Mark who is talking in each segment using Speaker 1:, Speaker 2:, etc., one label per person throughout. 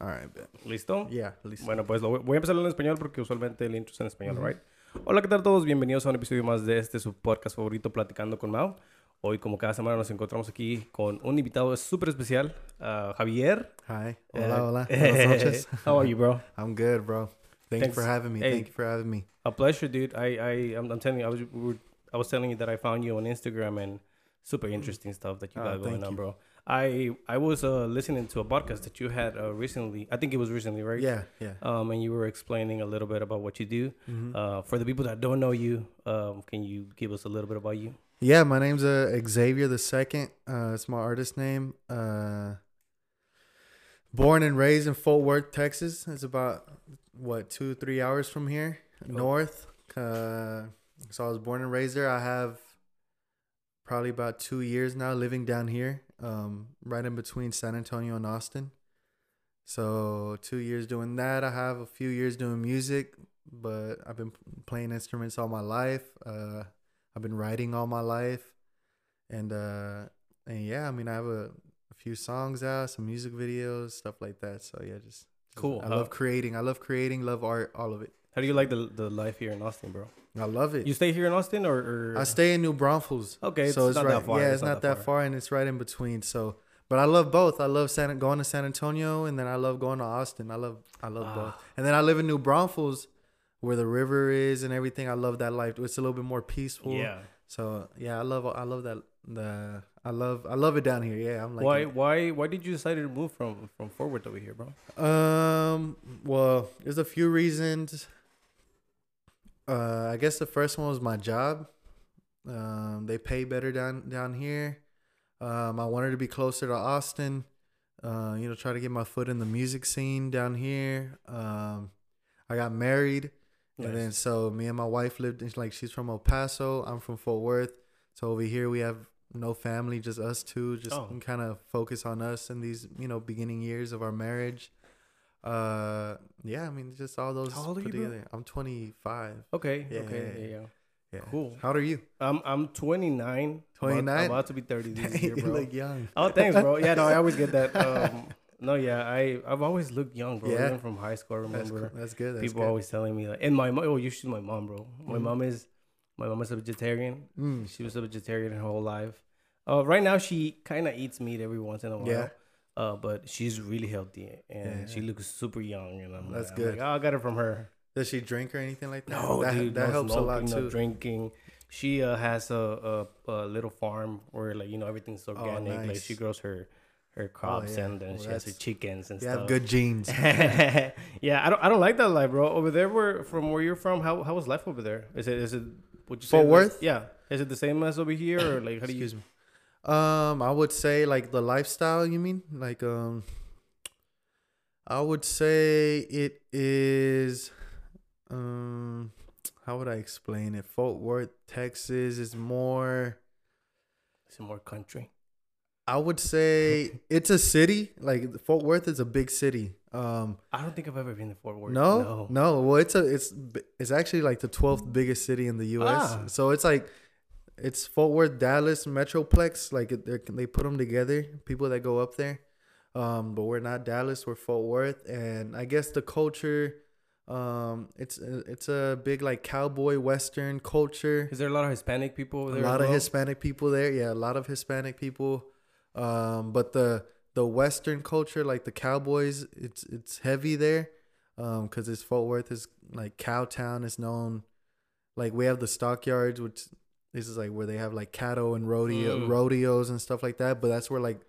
Speaker 1: All right.
Speaker 2: ¿Listo?
Speaker 1: Yeah, listo.
Speaker 2: Bueno, pues lo voy voy a empezar en español porque usualmente el intro es en español, right? Hola, ¿qué tal todos? Bienvenidos a un episodio más de este su podcast favorito, Platicando con Mao. Hoy, como cada semana, nos encontramos aquí con un invitado súper especial, uh, Javier.
Speaker 1: Hi.
Speaker 2: Eh,
Speaker 1: Hola, hola. Buenas noches.
Speaker 2: How are you, bro?
Speaker 1: I'm good, bro. Thanks,
Speaker 2: Thanks.
Speaker 1: for having me.
Speaker 2: Hey.
Speaker 1: Thank you for having me.
Speaker 2: A pleasure, dude. I, I, I'm, I'm telling you, I was, we were, I was telling you that I found you on Instagram and super interesting stuff that you
Speaker 1: Oh,
Speaker 2: got going
Speaker 1: thank
Speaker 2: on,
Speaker 1: you.
Speaker 2: bro. I, I was uh, listening to a podcast that you had uh, recently. I think it was recently, right?
Speaker 1: Yeah, yeah.
Speaker 2: Um, and you were explaining a little bit about what you do.
Speaker 1: Mhm.
Speaker 2: Uh, for the people that don't know you, um, can you give us a little bit about you?
Speaker 1: yeah, my name's uh, Xavier the Second. Uh, it's my artist name. Uh, born and raised in Fort Worth, Texas. It's about what two, three hours from here, north. Uh, so I was born and raised there. I have probably about two years now living down here, um, right in between San Antonio and Austin. So two years doing that. I have a few years doing music, but I've been playing instruments all my life. Uh, I've been writing all my life, and uh, and yeah, I mean, I have a, a few songs out, some music videos, stuff like that. So yeah, just,
Speaker 2: Cool.
Speaker 1: I
Speaker 2: How-
Speaker 1: love creating. I love creating. Love art. All of it.
Speaker 2: How do you like the the life here in Austin, bro?
Speaker 1: I love it.
Speaker 2: You stay here in Austin, or, or
Speaker 1: I stay in New Braunfels.
Speaker 2: Okay,
Speaker 1: so it's
Speaker 2: not
Speaker 1: right.
Speaker 2: that far.
Speaker 1: Yeah, it's, not, that far. and it's right in between. So, but I love both. I love San, going to San Antonio, and then I love going to Austin. I love, I love
Speaker 2: Ah.
Speaker 1: both. And then I live in New Braunfels, where the river is and everything. I love that life. It's a little bit more peaceful.
Speaker 2: Yeah.
Speaker 1: So yeah, I love, I love that. The I love, I love it down here. Yeah, I'm like.
Speaker 2: why why why did you decide to move from from Fort Worth over here, bro?
Speaker 1: Um. Well, there's a few reasons. Uh, I guess the first one was my job. Um, they pay better down down here. Um, I wanted to be closer to Austin. Uh, you know, try to get my foot in the music scene down here. Um, I got married, and then so me and my wife lived in like she's from El Paso. I'm from Fort Worth. So over here we have no family, just us two. Just
Speaker 2: Oh.
Speaker 1: kind of focus on us in these you know beginning years of our marriage. Uh, yeah, I mean just all those
Speaker 2: How old are
Speaker 1: put
Speaker 2: you, bro?
Speaker 1: together. I'm 25.
Speaker 2: Okay.
Speaker 1: Yeah,
Speaker 2: okay.
Speaker 1: yeah,
Speaker 2: Yeah,
Speaker 1: yeah.
Speaker 2: Cool.
Speaker 1: How old are you?
Speaker 2: I'm I'm 29.
Speaker 1: 29?
Speaker 2: About, about to be 30 this year,
Speaker 1: you look young.
Speaker 2: oh, thanks, bro. Yeah, no, I always get that. Um, no, yeah, I I've always looked young, bro.
Speaker 1: Yeah.
Speaker 2: Even from high school, I
Speaker 1: That's,
Speaker 2: remember
Speaker 1: cool. That's good. That's
Speaker 2: people
Speaker 1: good.
Speaker 2: always telling me like, and my mom. Oh, you should my mom, bro. My
Speaker 1: Mhm.
Speaker 2: mom is my mom is a vegetarian.
Speaker 1: Mm.
Speaker 2: She was a vegetarian her whole life. Uh, right now she kind of eats meat every once in a while.
Speaker 1: Yeah.
Speaker 2: Uh, but she's really healthy and
Speaker 1: Yeah.
Speaker 2: she looks super young. And I'm
Speaker 1: That's
Speaker 2: like, I'm
Speaker 1: good.
Speaker 2: like, oh, I got it from her.
Speaker 1: Does she drink or anything like that?
Speaker 2: No,
Speaker 1: that,
Speaker 2: dude,
Speaker 1: that
Speaker 2: no
Speaker 1: helps a lot
Speaker 2: smoking, no
Speaker 1: too.
Speaker 2: drinking. She uh, has a, a, a little farm where like you know everything's organic. Like
Speaker 1: Oh, nice.
Speaker 2: she grows her her crops
Speaker 1: yeah.
Speaker 2: and then
Speaker 1: Well,
Speaker 2: she has her chickens and
Speaker 1: You
Speaker 2: stuff.
Speaker 1: have good genes.
Speaker 2: yeah, I don't I don't like that life, bro. Over there, where from where you're from, how how was life over there? Is it is it would you say
Speaker 1: Fort
Speaker 2: like-
Speaker 1: Worth?
Speaker 2: Yeah, is it the same as over here or like how do you?
Speaker 1: Excuse me. Um, I would say like the lifestyle. You mean like um, I would say it is. Um, how would I explain it? Fort Worth, Texas is more.
Speaker 2: It's more country.
Speaker 1: I would say it's a city. Like Fort Worth is a big city. Um,
Speaker 2: I don't think I've ever been to Fort Worth.
Speaker 1: no, no, Well, it's a it's it's actually like the twelfth biggest city in the U.S.
Speaker 2: Ah.
Speaker 1: So it's like it's Fort Worth, Dallas, Metroplex. Like they put them together. People that go up there. Um, but we're not Dallas. We're Fort Worth, and I guess the culture. Um, it's it's a big like cowboy western culture.
Speaker 2: Is there a lot of Hispanic people over
Speaker 1: A lot of
Speaker 2: well?
Speaker 1: Hispanic people there. Yeah, a lot of Hispanic people. Um, but the the Western culture, like the Cowboys, it's it's heavy there. Um, cause it's Fort Worth is like Cowtown It's known. Like we have the stockyards, which this is like where they have like cattle and rodeo
Speaker 2: Mm.
Speaker 1: rodeos and stuff like that. But that's where like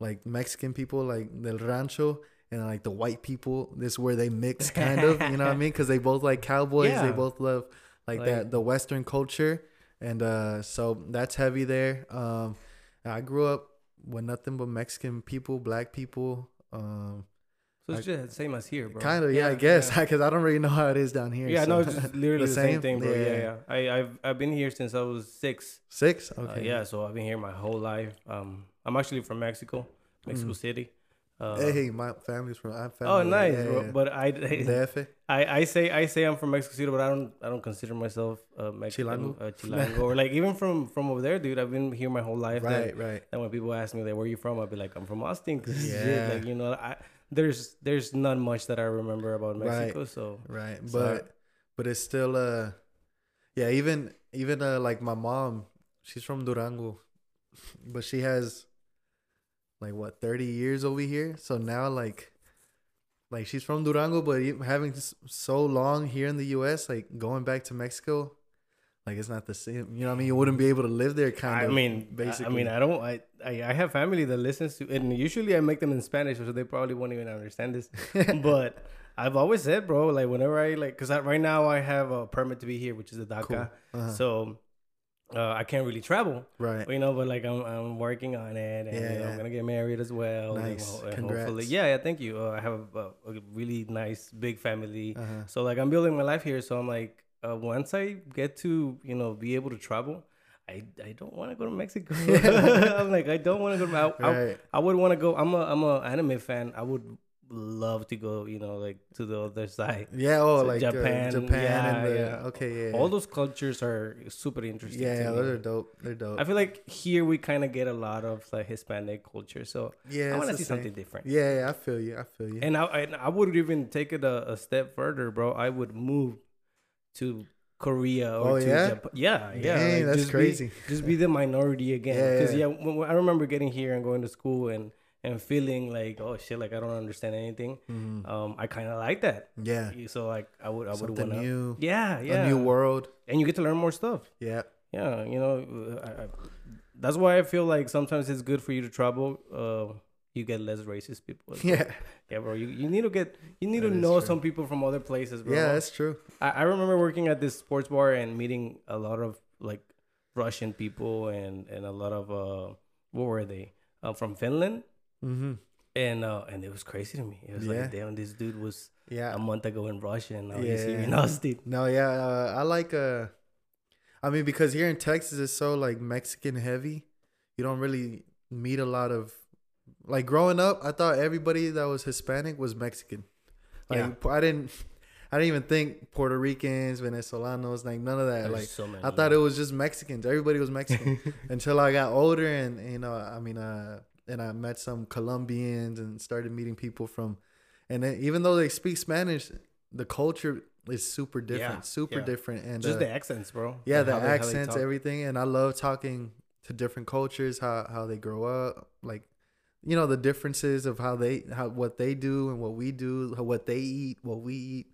Speaker 1: like Mexican people, like the rancho. And like the white people, this is where they mix, kind of, you know what I mean? Because they both like cowboys.
Speaker 2: Yeah.
Speaker 1: They both love like,
Speaker 2: Like-
Speaker 1: that, the Western culture and uh so that's heavy there um i grew up with nothing but mexican people black people um
Speaker 2: So it's just the same as here, bro.
Speaker 1: kind of yeah, i guess
Speaker 2: Yeah,
Speaker 1: because i don't really know how it is down here
Speaker 2: Yeah,
Speaker 1: so-
Speaker 2: no, it's just literally the,
Speaker 1: The
Speaker 2: same?
Speaker 1: same?
Speaker 2: thing, bro. Yeah,
Speaker 1: Yeah.
Speaker 2: yeah. I, I've I've been here since I was six.
Speaker 1: six
Speaker 2: Uh,
Speaker 1: okay
Speaker 2: yeah, so I've been here my whole life. Um, I'm actually from Mexico, Mexico
Speaker 1: Mm.
Speaker 2: City. Uh,
Speaker 1: hey my family's from i'm family
Speaker 2: oh, nice,
Speaker 1: yeah, yeah.
Speaker 2: But I,
Speaker 1: DF?
Speaker 2: I, I say I say I'm from Mexico City, but I don't I don't consider myself a Mexican,
Speaker 1: Chilango?
Speaker 2: uh, Chilango, or like even from from over there, dude. I've been here my whole life.
Speaker 1: right
Speaker 2: That,
Speaker 1: right
Speaker 2: And when people ask me like where are you from, I'd be like I'm from Austin. 'cause
Speaker 1: Yeah.
Speaker 2: shit, like you know, I there's there's not much that I remember about
Speaker 1: Right.
Speaker 2: Mexico. So
Speaker 1: right
Speaker 2: So-
Speaker 1: but but it's still uh yeah even even uh like my mom she's from durango but she has like what 30 years over here so now like like she's from durango but even having so long here in the us like going back to mexico like it's not the same you know what i mean you wouldn't be able to live there kind
Speaker 2: I
Speaker 1: of I
Speaker 2: mean,
Speaker 1: basically
Speaker 2: I mean, I don't. I, I I have family that listens to, and usually I make them in Spanish, so they probably won't even understand this. but I've always said, bro, like whenever I like, cause I, right now I have a permit to be here, which is the DACA,
Speaker 1: Cool. Uh-huh.
Speaker 2: so uh, I can't really travel,
Speaker 1: right
Speaker 2: you know. But like I'm I'm working on it, and
Speaker 1: Yeah,
Speaker 2: you know,
Speaker 1: yeah.
Speaker 2: I'm gonna get married as well.
Speaker 1: Nice.
Speaker 2: and
Speaker 1: Congrats.
Speaker 2: hopefully, yeah, yeah. Thank you. Uh, I have a, a really nice big family.
Speaker 1: uh-huh.
Speaker 2: So like I'm building my life here. So I'm like, uh, once I get to you know be able to travel, I I don't want to go to Mexico. I'm like I don't want to go. To, I, I,
Speaker 1: right
Speaker 2: I would want to go. I'm a I'm a anime fan. I would love to go. You know, like to the other side.
Speaker 1: yeah oh
Speaker 2: So
Speaker 1: like
Speaker 2: Japan,
Speaker 1: Japan, Japan
Speaker 2: yeah,
Speaker 1: and the,
Speaker 2: yeah.
Speaker 1: okay yeah
Speaker 2: All those cultures are super interesting.
Speaker 1: yeah,
Speaker 2: to
Speaker 1: yeah
Speaker 2: me.
Speaker 1: those are dope they're dope
Speaker 2: I feel like here we kind of get a lot of like Hispanic culture. So
Speaker 1: yeah
Speaker 2: I want to see
Speaker 1: same.
Speaker 2: something different.
Speaker 1: Yeah, yeah, I feel you. I feel you.
Speaker 2: And I, and I would even take it a, a step further, bro. I would move to Korea or
Speaker 1: Oh,
Speaker 2: to
Speaker 1: yeah?
Speaker 2: Japan. Yeah, yeah.
Speaker 1: Dang,
Speaker 2: like,
Speaker 1: that's
Speaker 2: just be-
Speaker 1: crazy.
Speaker 2: just be the minority again. Because
Speaker 1: yeah.
Speaker 2: yeah, when- I remember getting here and going to school and and feeling like, oh shit, like I don't understand anything.
Speaker 1: Mhm.
Speaker 2: Um, I kind of like that.
Speaker 1: Yeah,
Speaker 2: So like I would I would want to.
Speaker 1: new,
Speaker 2: Yeah, yeah.
Speaker 1: a new world.
Speaker 2: and you get to learn more stuff.
Speaker 1: Yeah,
Speaker 2: Yeah, you know, uh, I, I, that's why I feel like sometimes it's good for you to travel. Uh, you get less racist people. well.
Speaker 1: yeah,
Speaker 2: Yeah, bro. You, you need to get you need
Speaker 1: That
Speaker 2: to know
Speaker 1: true.
Speaker 2: some people from other places, bro.
Speaker 1: yeah. That's true.
Speaker 2: I, I remember working at this sports bar and meeting a lot of like Russian people and and a lot of uh what were they uh, from Finland
Speaker 1: Mm-hmm.
Speaker 2: and uh and it was crazy to me. It was
Speaker 1: Yeah.
Speaker 2: like damn, this dude was
Speaker 1: Yeah.
Speaker 2: a month ago in Russia and now he's here in Austin.
Speaker 1: No, yeah. Uh, I like. Uh, I mean, because here in Texas it's so like Mexican heavy. You don't really meet a lot of. Like growing up, I thought everybody that was Hispanic was Mexican. Like
Speaker 2: Yeah.
Speaker 1: I didn't. I didn't even think Puerto Ricans, Venezolanos, like none of that.
Speaker 2: There's
Speaker 1: like
Speaker 2: so many.
Speaker 1: I thought it was just Mexicans. Everybody was Mexican until I got older, and you know, I mean, uh, and I met some Colombians and started meeting people from, and then, even though they speak Spanish, the culture is super different,
Speaker 2: Yeah,
Speaker 1: super
Speaker 2: yeah.
Speaker 1: different, and
Speaker 2: just
Speaker 1: uh,
Speaker 2: the accents, bro.
Speaker 1: yeah, the
Speaker 2: they-
Speaker 1: accents, everything, and I love talking to different cultures, how how they grow up, like. You know the differences of how they how what they do and what we do, how, what they eat, what we eat.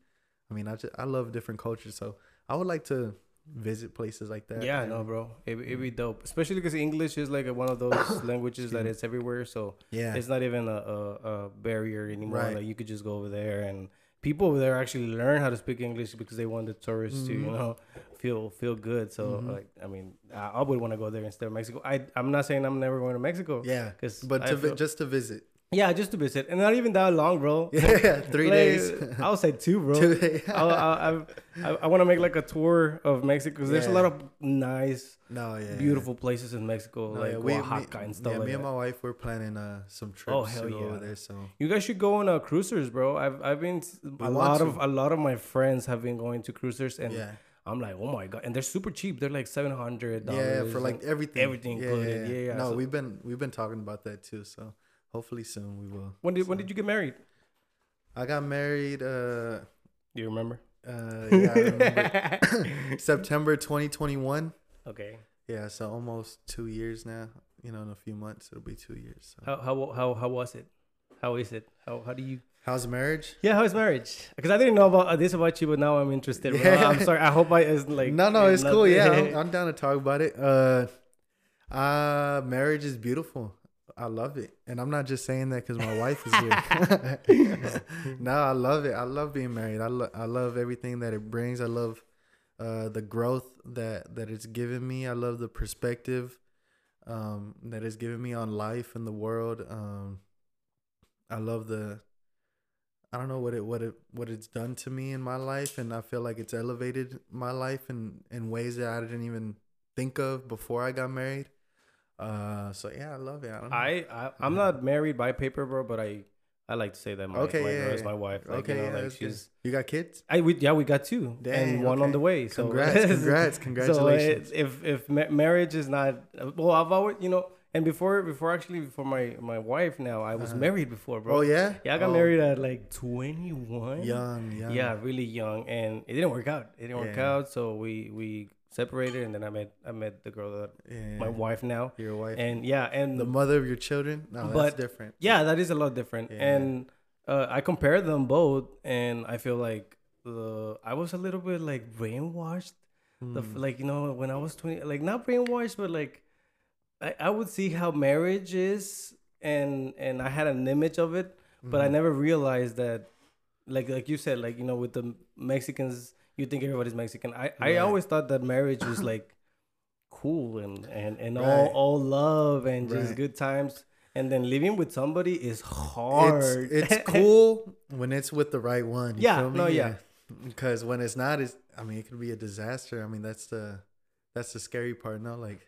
Speaker 1: I mean, I just I love different cultures, so I would like to visit places like that.
Speaker 2: Yeah, no, bro. It it'd be dope, especially because English is like one of those languages that it's everywhere. So
Speaker 1: Yeah,
Speaker 2: it's not even a, a, a barrier anymore.
Speaker 1: Right.
Speaker 2: Like you could just go over there and people over there actually learn how to speak English because they want the tourists to, you
Speaker 1: Mhm.
Speaker 2: know, feel feel good. So
Speaker 1: Mhm.
Speaker 2: like, I mean, I, I would want to go there instead of Mexico. I I'm not saying I'm never going to Mexico.
Speaker 1: yeah.
Speaker 2: Because
Speaker 1: But to vi- just to visit,
Speaker 2: yeah, just to visit, and not even that long, bro.
Speaker 1: yeah, three
Speaker 2: Like,
Speaker 1: days.
Speaker 2: I would say two, bro.
Speaker 1: Two days.
Speaker 2: I I, I, I want to make like a tour of Mexico because there's a lot of nice,
Speaker 1: no, yeah,
Speaker 2: beautiful places in Mexico,
Speaker 1: No,
Speaker 2: like
Speaker 1: yeah, we-
Speaker 2: Oaxaca
Speaker 1: me,
Speaker 2: and stuff
Speaker 1: yeah,
Speaker 2: like
Speaker 1: me
Speaker 2: that.
Speaker 1: and my wife we're planning uh some trips
Speaker 2: Oh, hell
Speaker 1: to go over
Speaker 2: yeah.
Speaker 1: there. So
Speaker 2: You guys should go on uh, cruisers, bro. I've I've been a lot
Speaker 1: to.
Speaker 2: of a lot of my friends have been going to cruisers, and
Speaker 1: yeah,
Speaker 2: I'm like, oh my god, and they're super cheap. They're like seven hundred
Speaker 1: yeah, for like everything,
Speaker 2: everything included. Yeah, yeah.
Speaker 1: No,
Speaker 2: So-
Speaker 1: we've been we've been talking about that too. So hopefully soon we will.
Speaker 2: when did when did you get married?
Speaker 1: I got married. Uh,
Speaker 2: Do you remember?
Speaker 1: uh, yeah, I remember. September 2021.
Speaker 2: okay.
Speaker 1: Yeah, so almost two years now. You know, in a few months it'll be two years. So.
Speaker 2: How how how how was it? How is it? How how do you?
Speaker 1: How's marriage?
Speaker 2: Yeah, how is marriage? Because I didn't know about uh, this about you, but now I'm interested. bro.
Speaker 1: Yeah.
Speaker 2: I'm sorry. I hope I is like
Speaker 1: no, no, it's
Speaker 2: not-
Speaker 1: cool. Yeah, I'm, I'm down to talk about it. Uh, uh, marriage is beautiful. I love it, and I'm not just saying that because my wife is here. no, I love it. I love being married. I love, I love everything that it brings. I love, uh, the growth that that it's given me. I love the perspective, um, that it's given me on life and the world. Um, I love the. I don't know what it what it what it's done to me in my life, and I feel like it's elevated my life in in ways that I didn't even think of before I got married. Uh, so yeah, I love it. I.
Speaker 2: I, I I'm not married by paper, bro, but I I like to say that my,
Speaker 1: Okay,
Speaker 2: my
Speaker 1: yeah,
Speaker 2: girl is my wife. Like,
Speaker 1: okay,
Speaker 2: you know,
Speaker 1: yeah,
Speaker 2: like
Speaker 1: that's good.
Speaker 2: she's
Speaker 1: You got kids?
Speaker 2: I we yeah we got two
Speaker 1: Dang,
Speaker 2: and one on the way. So
Speaker 1: Congrats, congrats, congratulations.
Speaker 2: it, if if marriage is not well, I've always you know And before, before actually, before my my wife now, I was married before, bro.
Speaker 1: Oh yeah.
Speaker 2: Yeah, I got
Speaker 1: Oh,
Speaker 2: married at like 21.
Speaker 1: Young, young.
Speaker 2: Yeah, really young, and it didn't work out. It didn't work out, so we we separated, and then I met I met the girl that
Speaker 1: Yeah.
Speaker 2: my wife now,
Speaker 1: Your wife.
Speaker 2: and yeah, and
Speaker 1: the mother of your children. No, that's different.
Speaker 2: yeah, that is a lot different.
Speaker 1: Yeah.
Speaker 2: And uh, I compared them both, and I feel like the I was a little bit like brainwashed.
Speaker 1: Mm.
Speaker 2: f like you know when I was twenty, like not brainwashed, but like I, I would see how marriage is, and and I had an image of it, but I
Speaker 1: Mm-hmm.
Speaker 2: never realized that, like like you said, like you know with the Mexicans, you think everybody's Mexican. I I always thought that marriage was like cool and and and all
Speaker 1: Right.
Speaker 2: all love and just
Speaker 1: Right.
Speaker 2: good times. And then living with somebody is hard.
Speaker 1: It's, it's cool when it's with the right one. you
Speaker 2: Yeah,
Speaker 1: feel me?
Speaker 2: no, yeah.
Speaker 1: Because when it's not, it's I mean, it could be a disaster. I mean, that's the that's the scary part. No, like,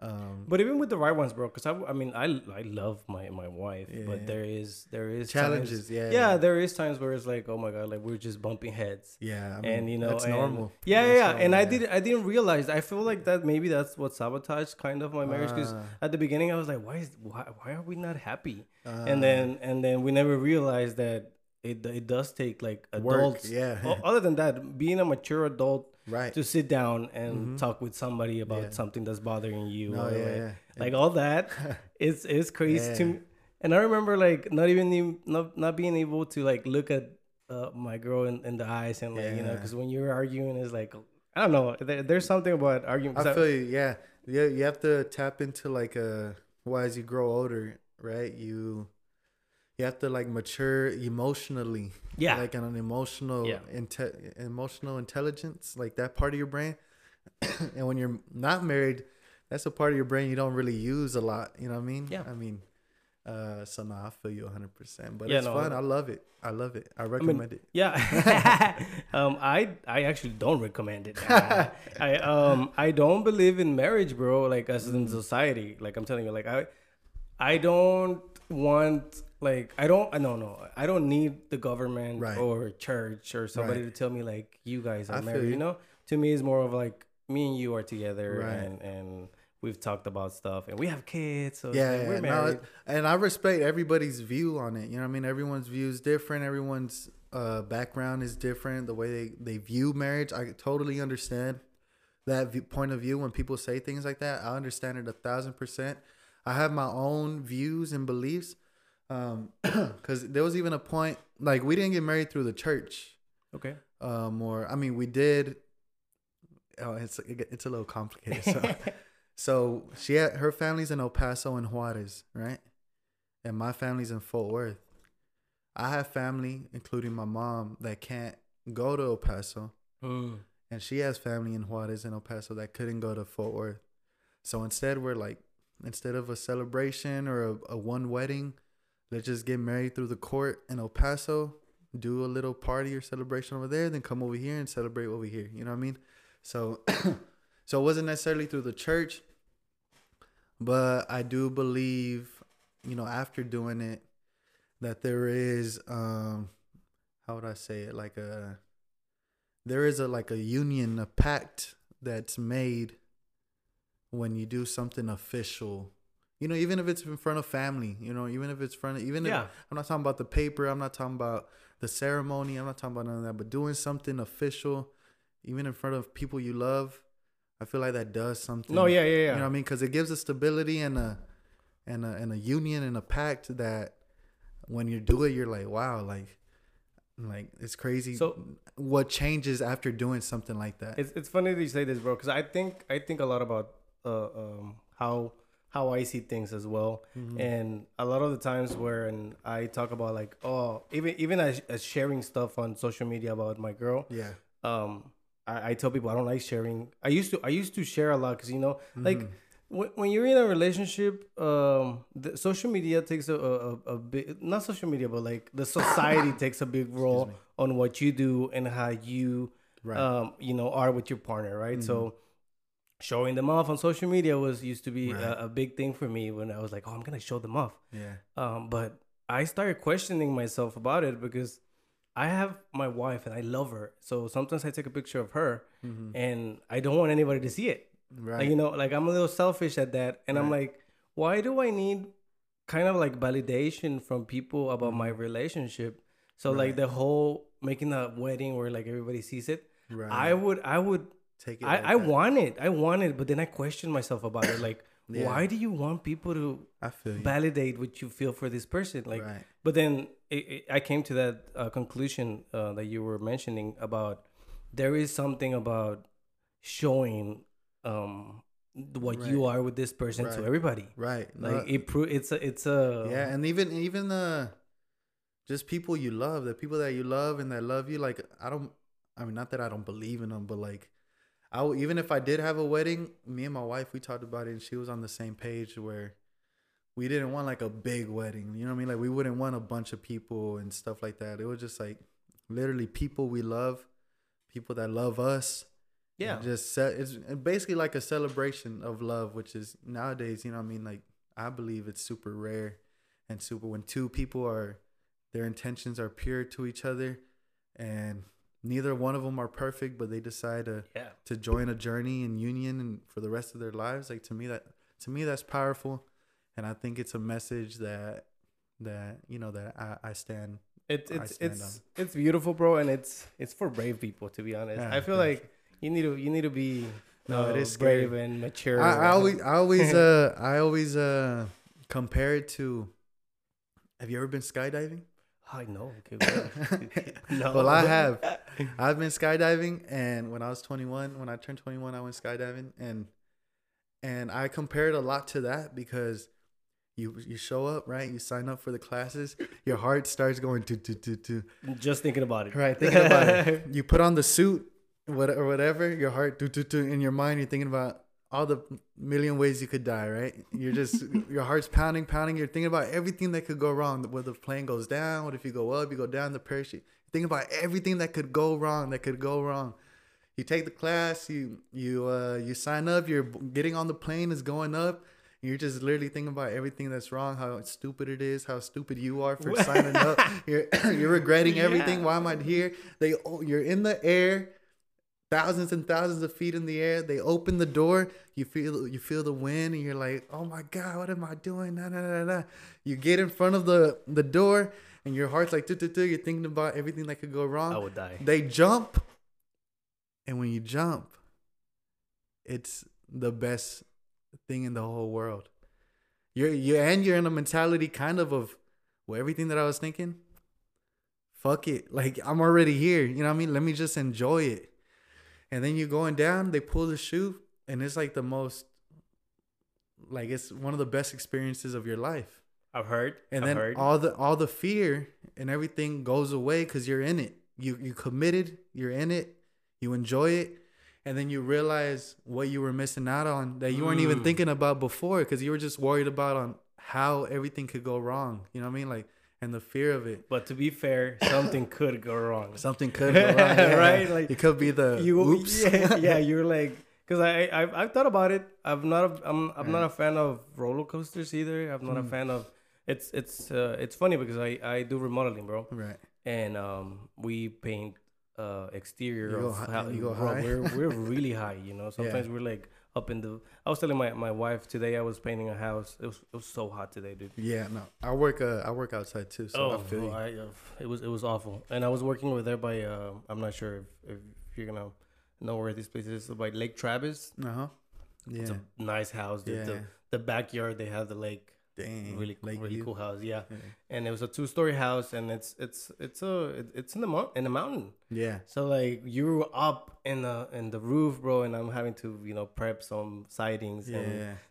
Speaker 1: um,
Speaker 2: But even with the right ones, bro, because I, I mean, I, I love my, my wife,
Speaker 1: Yeah.
Speaker 2: but there is there is
Speaker 1: challenges.
Speaker 2: times-
Speaker 1: yeah,
Speaker 2: yeah, there is times where it's like, oh my god, like we're just bumping heads.
Speaker 1: yeah. I mean,
Speaker 2: and you know,
Speaker 1: that's
Speaker 2: and-
Speaker 1: normal.
Speaker 2: Yeah, yeah, yeah. And
Speaker 1: normal,
Speaker 2: I
Speaker 1: yeah.
Speaker 2: did, I didn't realize. I feel like that maybe that's what sabotaged kind of my marriage. Because
Speaker 1: Ah.
Speaker 2: at the beginning, I was like, why is why, why are we not happy?
Speaker 1: Ah.
Speaker 2: and then and then we never realized that it it does take like
Speaker 1: Work,
Speaker 2: adults.
Speaker 1: yeah.
Speaker 2: o- Other than that, being a mature adult
Speaker 1: right.
Speaker 2: to sit down and talk with somebody about
Speaker 1: Yeah.
Speaker 2: something that's bothering you.
Speaker 1: No,
Speaker 2: or,
Speaker 1: yeah,
Speaker 2: like,
Speaker 1: yeah.
Speaker 2: like all that it's it's crazy to me and i remember like not even not, not being able to like look at uh, my girl in, in the eyes and like you know because when you're arguing it's like i don't know there, there's something about arguing
Speaker 1: I
Speaker 2: I-
Speaker 1: feel you. Yeah, yeah. You have to tap into like a. Well, as you grow older, right? You you have to like mature emotionally.
Speaker 2: Yeah.
Speaker 1: Like on an emotional,
Speaker 2: Yeah.
Speaker 1: inte- emotional intelligence, like that part of your brain. and when you're not married, that's a part of your brain you don't really use a lot. You know what I mean?
Speaker 2: Yeah.
Speaker 1: I mean, uh, so no, I feel you 100. percent But
Speaker 2: Yeah,
Speaker 1: it's
Speaker 2: no,
Speaker 1: fun.
Speaker 2: I-
Speaker 1: I love it. I love it. I recommend it.
Speaker 2: yeah um i i actually don't recommend it Uh, i um i don't believe in marriage bro like as
Speaker 1: Mm.
Speaker 2: in society like i'm telling you like i i don't want like i don't I no no i don't need the government
Speaker 1: Right.
Speaker 2: or church or somebody
Speaker 1: Right.
Speaker 2: to tell me like you guys are
Speaker 1: I
Speaker 2: married you.
Speaker 1: you.
Speaker 2: know to me it's more of like me and you are together
Speaker 1: Right.
Speaker 2: and and we've talked about stuff and we have kids so
Speaker 1: yeah,
Speaker 2: we're
Speaker 1: no,
Speaker 2: married
Speaker 1: and I respect everybody's view on it. You know what I mean? Everyone's view is different. Everyone's uh, background is different. The way they, they view marriage, I totally understand that view, point of view when people say things like that. I understand it a thousand percent. I have my own views and beliefs. Um, because there was even a point like we didn't get married through the church.
Speaker 2: okay
Speaker 1: Um, or I mean, we did. Oh, it's it's a little complicated. So. So she had her family's in El Paso and Juarez, right? And my family's in Fort Worth. I have family, including my mom, that can't go to El Paso,
Speaker 2: Mm.
Speaker 1: and she has family in Juarez and El Paso that couldn't go to Fort Worth. So instead, we're like, instead of a celebration or a, a one wedding, let's just get married through the court in El Paso, do a little party or celebration over there, then come over here and celebrate over here. You know what I mean? So, so it wasn't necessarily through the church, but I do believe, you know, after doing it, that there is, um, how would I say it, like a, there is a like a union, a pact that's made when you do something official. You know, even if it's in front of family, you know, even if it's front of, even
Speaker 2: Yeah.
Speaker 1: if I'm not talking about the paper, I'm not talking about the ceremony, I'm not talking about none of that, but doing something official, even in front of people you love, I feel like that does something.
Speaker 2: no yeah yeah yeah
Speaker 1: You know what I mean? Because it gives a stability and a and a and a union and a pact that when you do it, you're like, wow, like like it's crazy.
Speaker 2: So-
Speaker 1: what changes after doing something like that?
Speaker 2: It's it's funny that you say this, bro, because I think I think a lot about uh, um, how how I see things as well,
Speaker 1: Mm-hmm.
Speaker 2: and a lot of the times when I talk about like oh even even as, as sharing stuff on social media about my girl,
Speaker 1: yeah,
Speaker 2: um, I, I tell people I don't like sharing. I used to I used to share a lot because you know like.
Speaker 1: Mm-hmm.
Speaker 2: When, when you're in a relationship, um, the social media takes a, a, a, big, not social media, but like the society takes a big role on what you do and how you
Speaker 1: right.
Speaker 2: um, you know, are with your partner, right? So showing them off on social media was used to be
Speaker 1: Right.
Speaker 2: a, a big thing for me when I was like, oh, I'm gonna show them off.
Speaker 1: yeah,
Speaker 2: Um, but I started questioning myself about it because I have my wife and I love her. So sometimes I take a picture of her and I don't want anybody to see it.
Speaker 1: right.
Speaker 2: Like, you know, like I'm a little selfish at that. And I'm like, why do I need kind of like validation from people about my relationship? So like
Speaker 1: Mm-hmm.
Speaker 2: The whole making a wedding where like everybody sees it.
Speaker 1: Right.
Speaker 2: I would I would
Speaker 1: take it.
Speaker 2: I,
Speaker 1: like
Speaker 2: I want it. I want it, but then I question myself about it. Like,
Speaker 1: Yeah.
Speaker 2: why do you want people to
Speaker 1: I feel
Speaker 2: validate what you feel for this person? Like,
Speaker 1: right.
Speaker 2: but then it, it, I came to that uh, conclusion uh, that you were mentioning about there is something about showing um, what you are with this person to everybody.
Speaker 1: Right.
Speaker 2: Like
Speaker 1: No,
Speaker 2: it pro- it's a it's a
Speaker 1: yeah, and even even the just people you love, the people that you love and that love you. Like I don't, I mean, not that I don't believe in them, but like I w- even if I did have a wedding, me and my wife we talked about it, and she was on the same page where we didn't want like a big wedding. You know what I mean? Like we wouldn't want a bunch of people and stuff like that. It was just like literally people we love, people that love us.
Speaker 2: yeah
Speaker 1: just se- it's basically like a celebration of love, which is nowadays, you know, what I mean, like I believe it's super rare and super when two people are their intentions are pure to each other, and neither one of them are perfect, but they decide to
Speaker 2: yeah
Speaker 1: to join a journey and union and for the rest of their lives. Like to me, that to me that's powerful, and I think it's a message that that you know that I, I stand.
Speaker 2: it's
Speaker 1: I
Speaker 2: it's
Speaker 1: stand
Speaker 2: it's it's beautiful, bro, and it's it's for brave people to be honest.
Speaker 1: Yeah,
Speaker 2: I feel like you need to you need to be
Speaker 1: No, it
Speaker 2: uh,
Speaker 1: is scary.
Speaker 2: brave and mature.
Speaker 1: I, I always I always uh I always uh compare it to. Have you ever been skydiving?
Speaker 2: I know. Okay, well, no.
Speaker 1: Well, I have. I've been skydiving, and when I was 21, when I turned 21, I went skydiving, and and I compared a lot to that because you you show up right, you sign up for the classes, your heart starts going to to to to.
Speaker 2: Just thinking about it.
Speaker 1: Right, thinking about it. You put on the suit, what or whatever, your heart do to do in your mind. You're thinking about all the million ways you could die. Right, you're just your heart's pounding, pounding. You're thinking about everything that could go wrong. Whether the plane goes down, what if you go up, you go down the parachute. Thinking about everything that could go wrong, that could go wrong. You take the class, you you uh you sign up. You're getting on the plane is going up. You're just literally thinking about everything that's wrong, how stupid it is, how stupid you are for signing up. You're you're regretting everything.
Speaker 2: Yeah.
Speaker 1: Why am I here? They oh, you're in the air, thousands and thousands of feet in the air. They open the door. You feel you feel the wind, and you're like, oh my god, what am I doing? Nah, nah, nah, nah. You get in front of the the door, and your heart's like, you're thinking about everything that could go wrong.
Speaker 2: I would die.
Speaker 1: They jump, and when you jump, it's the best thing in the whole world. You're you and you're in a mentality kind of of well, everything that I was thinking. Fuck it, like I'm already here. You know what I mean? Let me just enjoy it. And then you're going down. They pull the chute, and it's like the most, like it's one of the best experiences of your life
Speaker 2: I've heard.
Speaker 1: and
Speaker 2: I've
Speaker 1: then
Speaker 2: heard.
Speaker 1: all the all the fear and everything goes away because you're in it you you committed you're in it you enjoy it and then you realize what you were missing out on that you weren't even
Speaker 2: Mm.
Speaker 1: thinking about before because you were just worried about on how everything could go wrong you know what i mean like and the fear of it
Speaker 2: but to be fair, something could go wrong.
Speaker 1: something could go wrong yeah.
Speaker 2: Right, like,
Speaker 1: it could be the
Speaker 2: you,
Speaker 1: oops
Speaker 2: yeah, yeah, you're like, because I, I, I've thought about it. I'm not, a, I'm, I'm not a fan of roller coasters either. I'm not a
Speaker 1: Mm.
Speaker 2: fan of. It's, it's, uh, it's funny because I, I do remodeling, bro,
Speaker 1: right
Speaker 2: and um, we paint uh exterior
Speaker 1: You go
Speaker 2: of
Speaker 1: hi-
Speaker 2: how
Speaker 1: you go
Speaker 2: bro,
Speaker 1: high.
Speaker 2: we're we're really high, you know. Sometimes we're like up in the. I was telling my my wife today I was painting a house. It was it was so hot today, dude.
Speaker 1: yeah no i work uh i work outside too so i feel.
Speaker 2: Oh, I, uh, it was it was awful, and I was working over there by. Uh, I'm not sure if, if you're gonna know where this place is. By Lake Travis.
Speaker 1: uh-huh yeah
Speaker 2: It's a nice house. Dude.
Speaker 1: yeah
Speaker 2: The, the backyard they have the lake.
Speaker 1: Dang
Speaker 2: Really
Speaker 1: Lake
Speaker 2: really cool house. Yeah,
Speaker 1: Yeah.
Speaker 2: and it was a two story house, and it's it's it's a it's in the mount in the mountain.
Speaker 1: yeah
Speaker 2: So like you're up in the in the roof, bro, and I'm having to you know prep some sidings,
Speaker 1: yeah
Speaker 2: and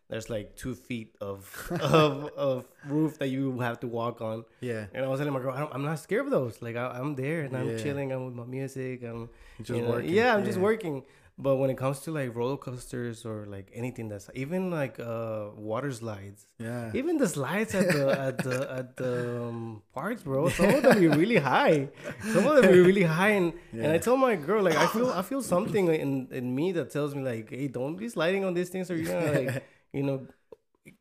Speaker 2: there's like two feet of of of roof that you have to walk on.
Speaker 1: yeah
Speaker 2: And I was telling my girl, I don't, I'm not scared of those. Like I, I'm there and I'm
Speaker 1: Yeah.
Speaker 2: chilling. I'm with my music. I'm
Speaker 1: Just
Speaker 2: you know,
Speaker 1: working.
Speaker 2: Yeah, I'm just working. But when it comes to like roller coasters or like anything that's even like uh water slides,
Speaker 1: Yeah.
Speaker 2: even the slides at the at the at the um, parks, bro. Some of them are really high. Some of them are really high, and and I tell my girl like I feel I feel something in in me that tells me like, hey, don't be sliding on these things, or you're gonna like you know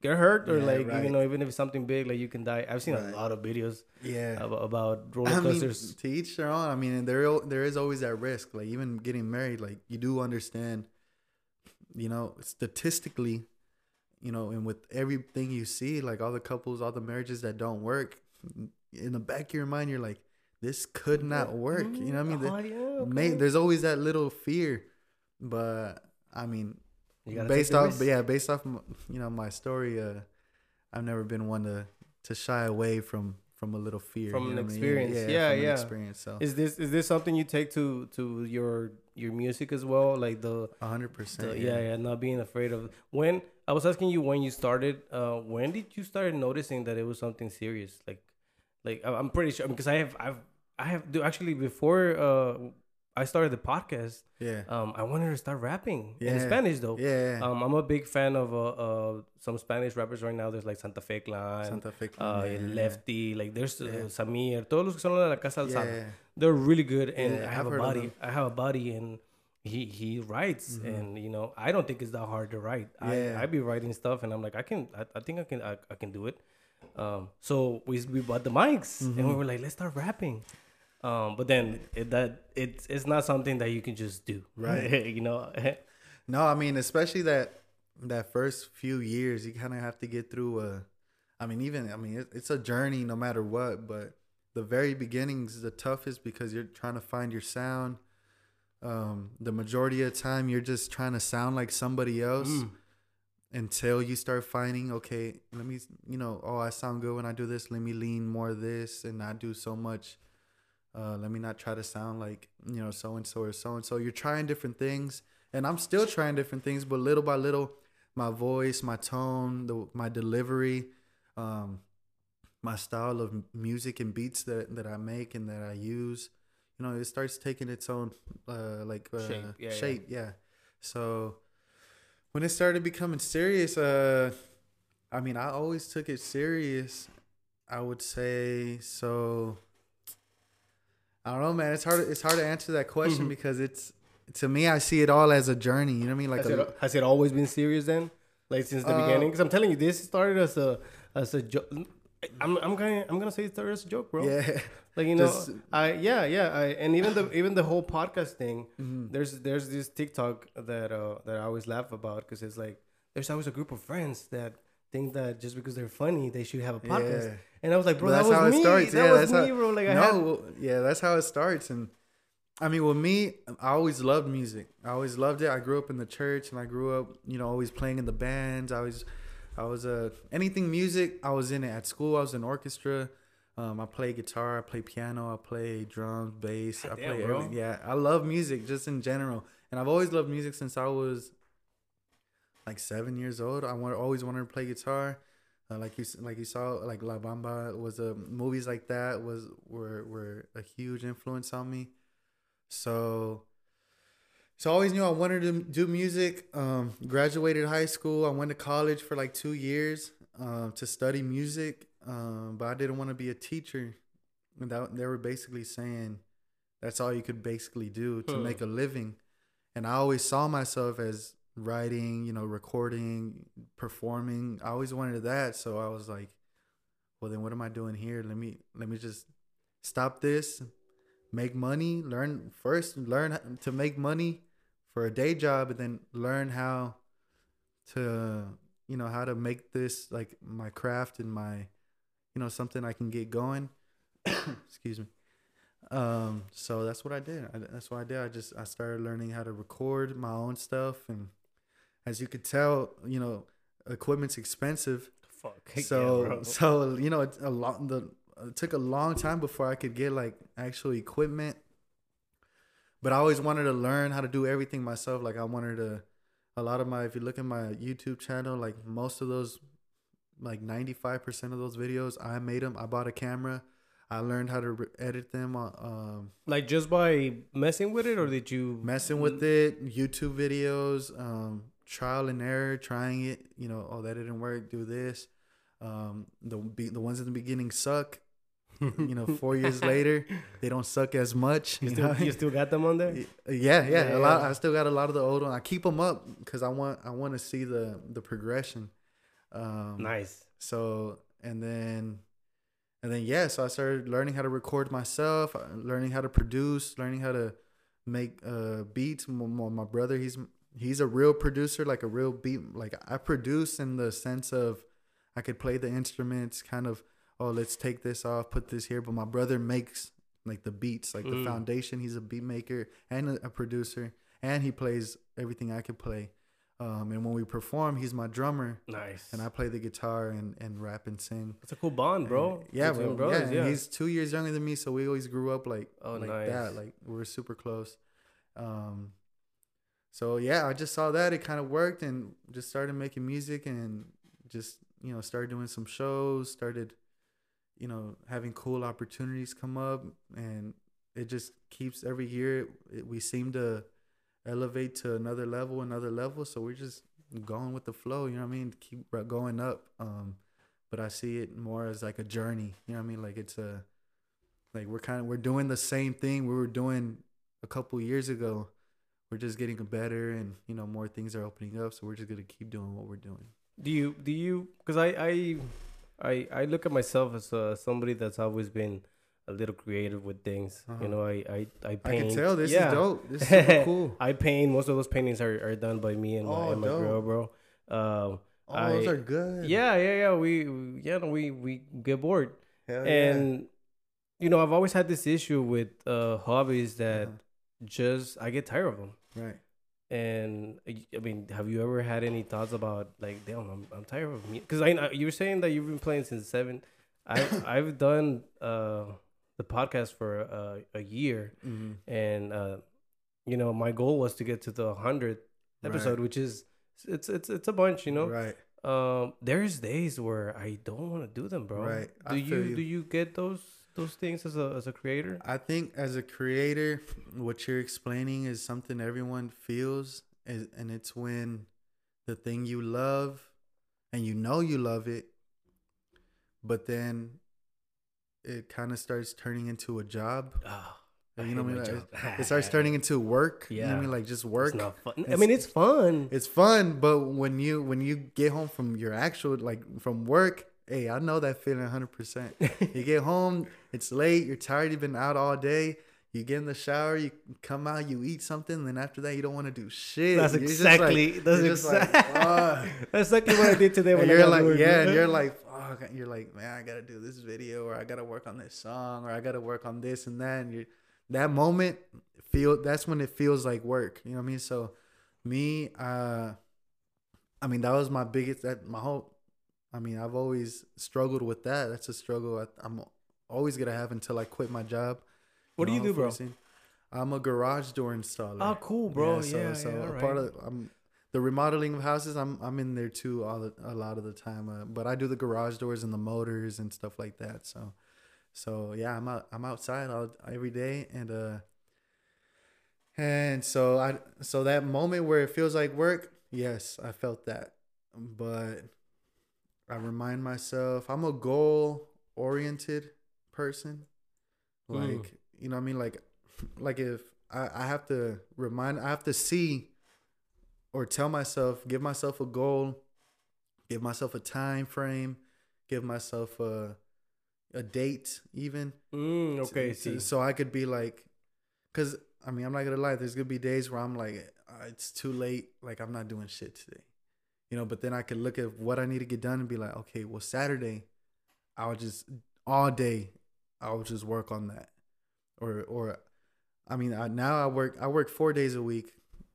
Speaker 2: get hurt, or
Speaker 1: Yeah,
Speaker 2: like you know even if it's something big, like you can die. I've seen
Speaker 1: Right.
Speaker 2: a lot of videos
Speaker 1: Yeah.
Speaker 2: about, about roller
Speaker 1: I mean,
Speaker 2: coasters.
Speaker 1: to each their own. I mean, there there is always that risk. Like even getting married, like you do understand. You know, statistically, you know, and with everything you see, like all the couples, all the marriages that don't work, in the back of your mind, you're like, this could mm-hmm. not work. You know what I mean?
Speaker 2: Oh, yeah,
Speaker 1: may,
Speaker 2: okay.
Speaker 1: there's always that little fear, but I mean, based off, but yeah, based off, you know, my story, uh, I've never been one to to shy away from from a little fear
Speaker 2: From
Speaker 1: you
Speaker 2: an
Speaker 1: know what I mean?
Speaker 2: experience. Yeah,
Speaker 1: from an
Speaker 2: yeah.
Speaker 1: experience. So
Speaker 2: Is this is this something you take to to your your music as well? Like the,
Speaker 1: hundred percent.
Speaker 2: yeah, yeah, not being afraid of when I was asking you when you started. Uh, when did you start noticing that it was something serious? Like, like I- I'm pretty sure because I have I've I have do actually before uh I started the podcast.
Speaker 1: yeah,
Speaker 2: Um, I wanted to start rapping in Spanish though.
Speaker 1: yeah.
Speaker 2: Um, I'm a big fan of uh, uh some Spanish rappers right now. There's like Santa Fe Klan,
Speaker 1: Santa Fe.
Speaker 2: uh,
Speaker 1: yeah,
Speaker 2: Lefty, like there's uh,
Speaker 1: Yeah.
Speaker 2: Samir, todos los que son de la Casa
Speaker 1: Yeah,
Speaker 2: Alzada.
Speaker 1: yeah.
Speaker 2: They're really good, and
Speaker 1: Yeah,
Speaker 2: I have
Speaker 1: I've
Speaker 2: a buddy. I have a buddy, and he he writes,
Speaker 1: Mhm.
Speaker 2: and you know I don't think it's that hard to write.
Speaker 1: Yeah.
Speaker 2: I I be writing stuff, and I'm like I can I, I think I can I, I can do it. Um, so we we bought the mics, and we
Speaker 1: Mhm.
Speaker 2: were like let's start rapping. Um, but then it, that it's it's not something that you can just do,
Speaker 1: Right.
Speaker 2: you know.
Speaker 1: No, I mean, especially that that first few years, you kind of have to get through. Uh, I mean, even I mean, it, it's a journey no matter what. But the very beginnings is the toughest because you're trying to find your sound. Um, the majority of the time, you're just trying to sound like somebody else
Speaker 2: Mm.
Speaker 1: until you start finding. Okay, let me, you know, oh, I sound good when I do this. Let me lean more of this and not do so much. Uh, let me not try to sound like you know so and so or so and so. You're trying different things and I'm still trying different things, but little by little, my voice, my tone, the, my delivery, um, my style of music and beats that that I make and that I use, you know, it starts taking its own uh, like uh,
Speaker 2: Shape, yeah, yeah.
Speaker 1: shape, yeah. So when it started becoming serious, uh, I mean, I always took it serious. I would say so. I don't know, man. It's hard. It's hard to answer that question
Speaker 2: Mhm.
Speaker 1: because it's to me. I see it all as a journey. You know what I mean? Like
Speaker 2: has,
Speaker 1: a,
Speaker 2: it, has it always been serious then? Like since the
Speaker 1: Uh,
Speaker 2: beginning? Because I'm telling you, this started as a as a joke. I'm I'm gonna I'm gonna say it started as a joke, bro.
Speaker 1: yeah.
Speaker 2: Like you know,
Speaker 1: Just-
Speaker 2: I yeah yeah. I and even the even the whole podcast thing.
Speaker 1: Mhm.
Speaker 2: There's there's this TikTok that uh that I always laugh about because it's like there's always a group of friends that think that just because they're funny they should have a podcast.
Speaker 1: Yeah.
Speaker 2: And I was like, bro,
Speaker 1: But
Speaker 2: that
Speaker 1: that's
Speaker 2: was
Speaker 1: how it
Speaker 2: me.
Speaker 1: starts.
Speaker 2: That
Speaker 1: Yeah,
Speaker 2: was
Speaker 1: that's how-
Speaker 2: me, bro. Like I
Speaker 1: no,
Speaker 2: had
Speaker 1: well, yeah, that's how it starts. And I mean, with me, I always loved music. I always loved it. I grew up in the church, and I grew up, you know, always playing in the bands. I was, I was uh, anything music. I was in it at school. I was in orchestra. Um, I play guitar. I play piano. I play drums, bass. I
Speaker 2: damn,
Speaker 1: play
Speaker 2: bro.
Speaker 1: everything. Yeah, I love music just in general, and I've always loved music since I was like seven years old. I want always wanted to play guitar. Uh, like you like you saw like La Bamba was a movies like that was were were a huge influence on me. So so I always knew I wanted to do music. Um, graduated high school. I went to college for like two years um, to study music, um, but I didn't want to be a teacher. And that, they were basically saying that's all you could basically do to
Speaker 2: Hmm.
Speaker 1: make a living. And I always saw myself as writing, you know, recording, performing. I always wanted that, so I was like, well then what am I doing here? Let me let me just stop this, make money, learn first learn to make money for a day job and then learn how to you know how to make this like my craft and my you know something I can get going. Excuse me. Um, so that's what I did. I, that's what I did. I just I started learning how to record my own stuff, and as you could tell, you know, equipment's expensive.
Speaker 2: fuck.
Speaker 1: So
Speaker 2: Yeah,
Speaker 1: so you know, it's a lot. The it took a long time before I could get like actual equipment. But I always wanted to learn how to do everything myself. Like I wanted to. A lot of my, if you look at my YouTube channel, like most of those, like ninety five percent of those videos, I made them. I bought a camera. I learned how to re- edit them. Um,
Speaker 2: like just by messing with it, or did you
Speaker 1: messing with it, YouTube videos, um, trial and error, trying it. You know, oh that didn't work. Do this. Um, the be- the ones in the beginning suck. You know, four years later, they don't suck as much.
Speaker 2: You
Speaker 1: You
Speaker 2: still, you still got them on there?
Speaker 1: yeah, yeah,
Speaker 2: Yeah,
Speaker 1: a lot. I still got a lot of the old ones. I keep them up because I want I want to see the the progression. Um,
Speaker 2: Nice.
Speaker 1: so and then and then yeah so i started learning how to record myself uh, learning how to produce learning how to make uh beats my my brother he's he's a real producer, like a real beat. Like I produce in the sense of I could play the instruments, kind of. Oh, let's take this off, put this here. But my brother makes like the beats, like the
Speaker 2: Mm.
Speaker 1: foundation. He's a beat maker and a, a producer, and he plays everything I could play. Um, and when we perform, he's my drummer,
Speaker 2: Nice.
Speaker 1: and I play the guitar and, and rap and sing.
Speaker 2: That's a cool bond, bro.
Speaker 1: And- yeah, bro.
Speaker 2: brothers,
Speaker 1: yeah, and he's two years younger than me, so we always grew up like
Speaker 2: Oh,
Speaker 1: like
Speaker 2: nice.
Speaker 1: that. Like we are super close. Um, so yeah, I just saw that it kind of worked, and just started making music, and just you know started doing some shows, started you know having cool opportunities come up, and it just keeps every year it, we seem to elevate to another level, another level. So we're just going with the flow. You know what I mean? Keep going up. Um, but I see it more as like a journey. You know what I mean? Like it's a like we're kind of we're doing the same thing we were doing a couple years ago. We're just getting better, and you know more things are opening up. So we're just gonna keep doing what we're doing.
Speaker 2: Do you do you because I I I I look at myself as uh, somebody that's always been a little creative with things.
Speaker 1: Uh-huh.
Speaker 2: You know, I I I
Speaker 1: I can tell this
Speaker 2: yeah.
Speaker 1: is dope. This is cool.
Speaker 2: I paint. Most of those paintings are, are done by me and my,
Speaker 1: Oh,
Speaker 2: and my girl, bro. Um,
Speaker 1: Oh, those are good.
Speaker 2: yeah, yeah, yeah. We we- yeah, no, we we get bored,
Speaker 1: Hell yeah.
Speaker 2: and you know, I've always had this issue with uh hobbies that
Speaker 1: Uh-huh.
Speaker 2: Just I get tired of them.
Speaker 1: right.
Speaker 2: And uh, I mean, have you ever had any thoughts about like, damn, I'm I'm tired of me? Because I know you were saying that you've been playing since seven. I've I've done uh the podcast for uh, a year,
Speaker 1: hmm
Speaker 2: and uh, you know, my goal was to get to the hundredth
Speaker 1: Right.
Speaker 2: episode, which is it's it's it's a bunch, you know.
Speaker 1: Right.
Speaker 2: Um, there's days where I don't want to do them, bro.
Speaker 1: Right.
Speaker 2: Do you,
Speaker 1: you.
Speaker 2: do you get those those things as a as a creator?
Speaker 1: I think as a creator, what you're explaining is something everyone feels, and and it's when the thing you love, and you know you love it, but then it kind of starts turning into a job.
Speaker 2: Oh,
Speaker 1: You know what I mean? Like. It starts turning into work. You know what I mean? Like just work.
Speaker 2: It's not fun. I
Speaker 1: It's-
Speaker 2: mean, it's fun.
Speaker 1: It's fun, but when you when you get home from your actual like from work, hey, I know that feeling 100%. you get home, it's late, you're tired, you've been out all day. You get in the shower, you come out, you eat something, then after that you don't want to do shit.
Speaker 2: That's
Speaker 1: You're just like-
Speaker 2: exactly. that's
Speaker 1: just like,
Speaker 2: exactly. That's exactly what I did today. When
Speaker 1: you're like, yeah, and you're like, fuck, you're like, man, I gotta do this video, or I gotta work on this song, or I gotta work on this and that. And you, that moment feel that's when it feels like work. You know what I mean? So, me, uh, I mean, that was my biggest. That my whole, I mean, I've always struggled with that. That's a struggle I, I'm always gonna have until I quit my job.
Speaker 2: What do you do, bro?
Speaker 1: I'm a garage door installer.
Speaker 2: Oh, cool, bro. Yeah,
Speaker 1: so, so
Speaker 2: yeah,
Speaker 1: a
Speaker 2: all
Speaker 1: part of I'm the remodeling of houses. I'm I'm in there too all the, a lot of the time. Uh, but I do the garage doors and the motors and stuff like that. So, so yeah, I'm out I'm outside all, every day and uh, and so I so that moment where it feels like work, yes, I felt that, but I remind myself I'm a goal oriented person. Like
Speaker 2: Mm.
Speaker 1: you know what I mean? Like like if I, I have to remind I have to see or tell myself, give myself a goal, give myself a time frame, give myself a a date even.
Speaker 2: Mm, okay,
Speaker 1: to-
Speaker 2: see.
Speaker 1: to- so I could be like, cause I mean I'm not gonna lie, there's gonna be days where I'm like, "Uh, it's too late, like I'm not doing shit today, you know. But then I could look at what I need to get done and be like, okay, well Saturday, I'll just all day, I'll just work on that, or or, I mean I, now I work I work four days a week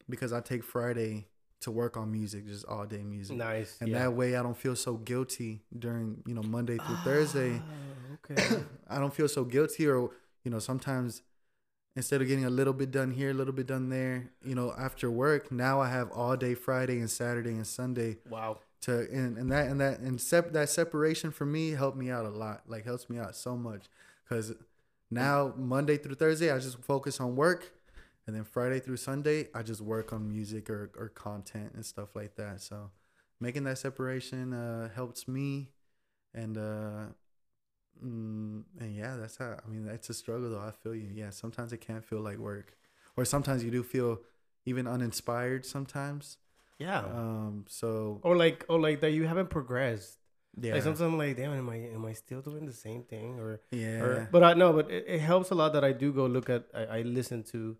Speaker 1: because I take Friday to work on music, just all day music.
Speaker 2: nice.
Speaker 1: And
Speaker 2: yeah.
Speaker 1: that way I don't feel so guilty during, you know, Monday through Thursday.
Speaker 2: Ah, okay.
Speaker 1: I don't feel so guilty or you know sometimes instead of getting a little bit done here a little bit done there you know after work now I have all day Friday and Saturday and Sunday
Speaker 2: wow.
Speaker 1: to and, and that and that and sep- that separation for me helped me out a lot like helps me out so much because now Monday through Thursday I just focus on work and then Friday through Sunday I just work on music or, or content and stuff like that so making that separation uh, helps me and uh mm, and yeah that's how I mean that's a struggle though I feel you yeah sometimes it can feel like work or sometimes you do feel even uninspired sometimes
Speaker 2: Yeah.
Speaker 1: um so
Speaker 2: or like, or like that you haven't progressed.
Speaker 1: yeah
Speaker 2: Like sometimes I'm like, damn, am I am I still doing the same thing? Or,
Speaker 1: yeah
Speaker 2: or but I know, but it, it helps a lot that I do go look at. I, I listen to,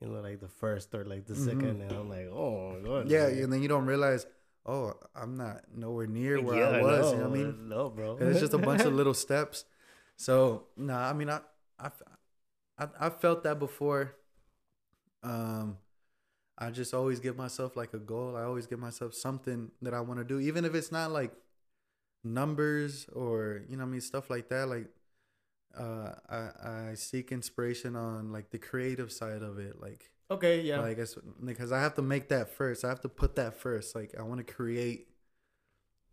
Speaker 2: you know, like the first or like the second, and I'm like, oh my god.
Speaker 1: Mm-hmm. Yeah,
Speaker 2: man.
Speaker 1: and then you don't realize, oh, I'm not nowhere near where
Speaker 2: Yeah,
Speaker 1: I was. You know what I mean?
Speaker 2: No, bro.
Speaker 1: It's just a bunch of little steps. So nah, I mean, I, I, I, I felt that before. Um, I just always give myself like a goal. I always give myself something that I want to do, even if it's not like numbers or you know what I mean stuff like that. Like, uh, I I seek inspiration on like the creative side of it, like
Speaker 2: okay, yeah.
Speaker 1: like it's because I have to make that first. I have to put that first. Like I want to create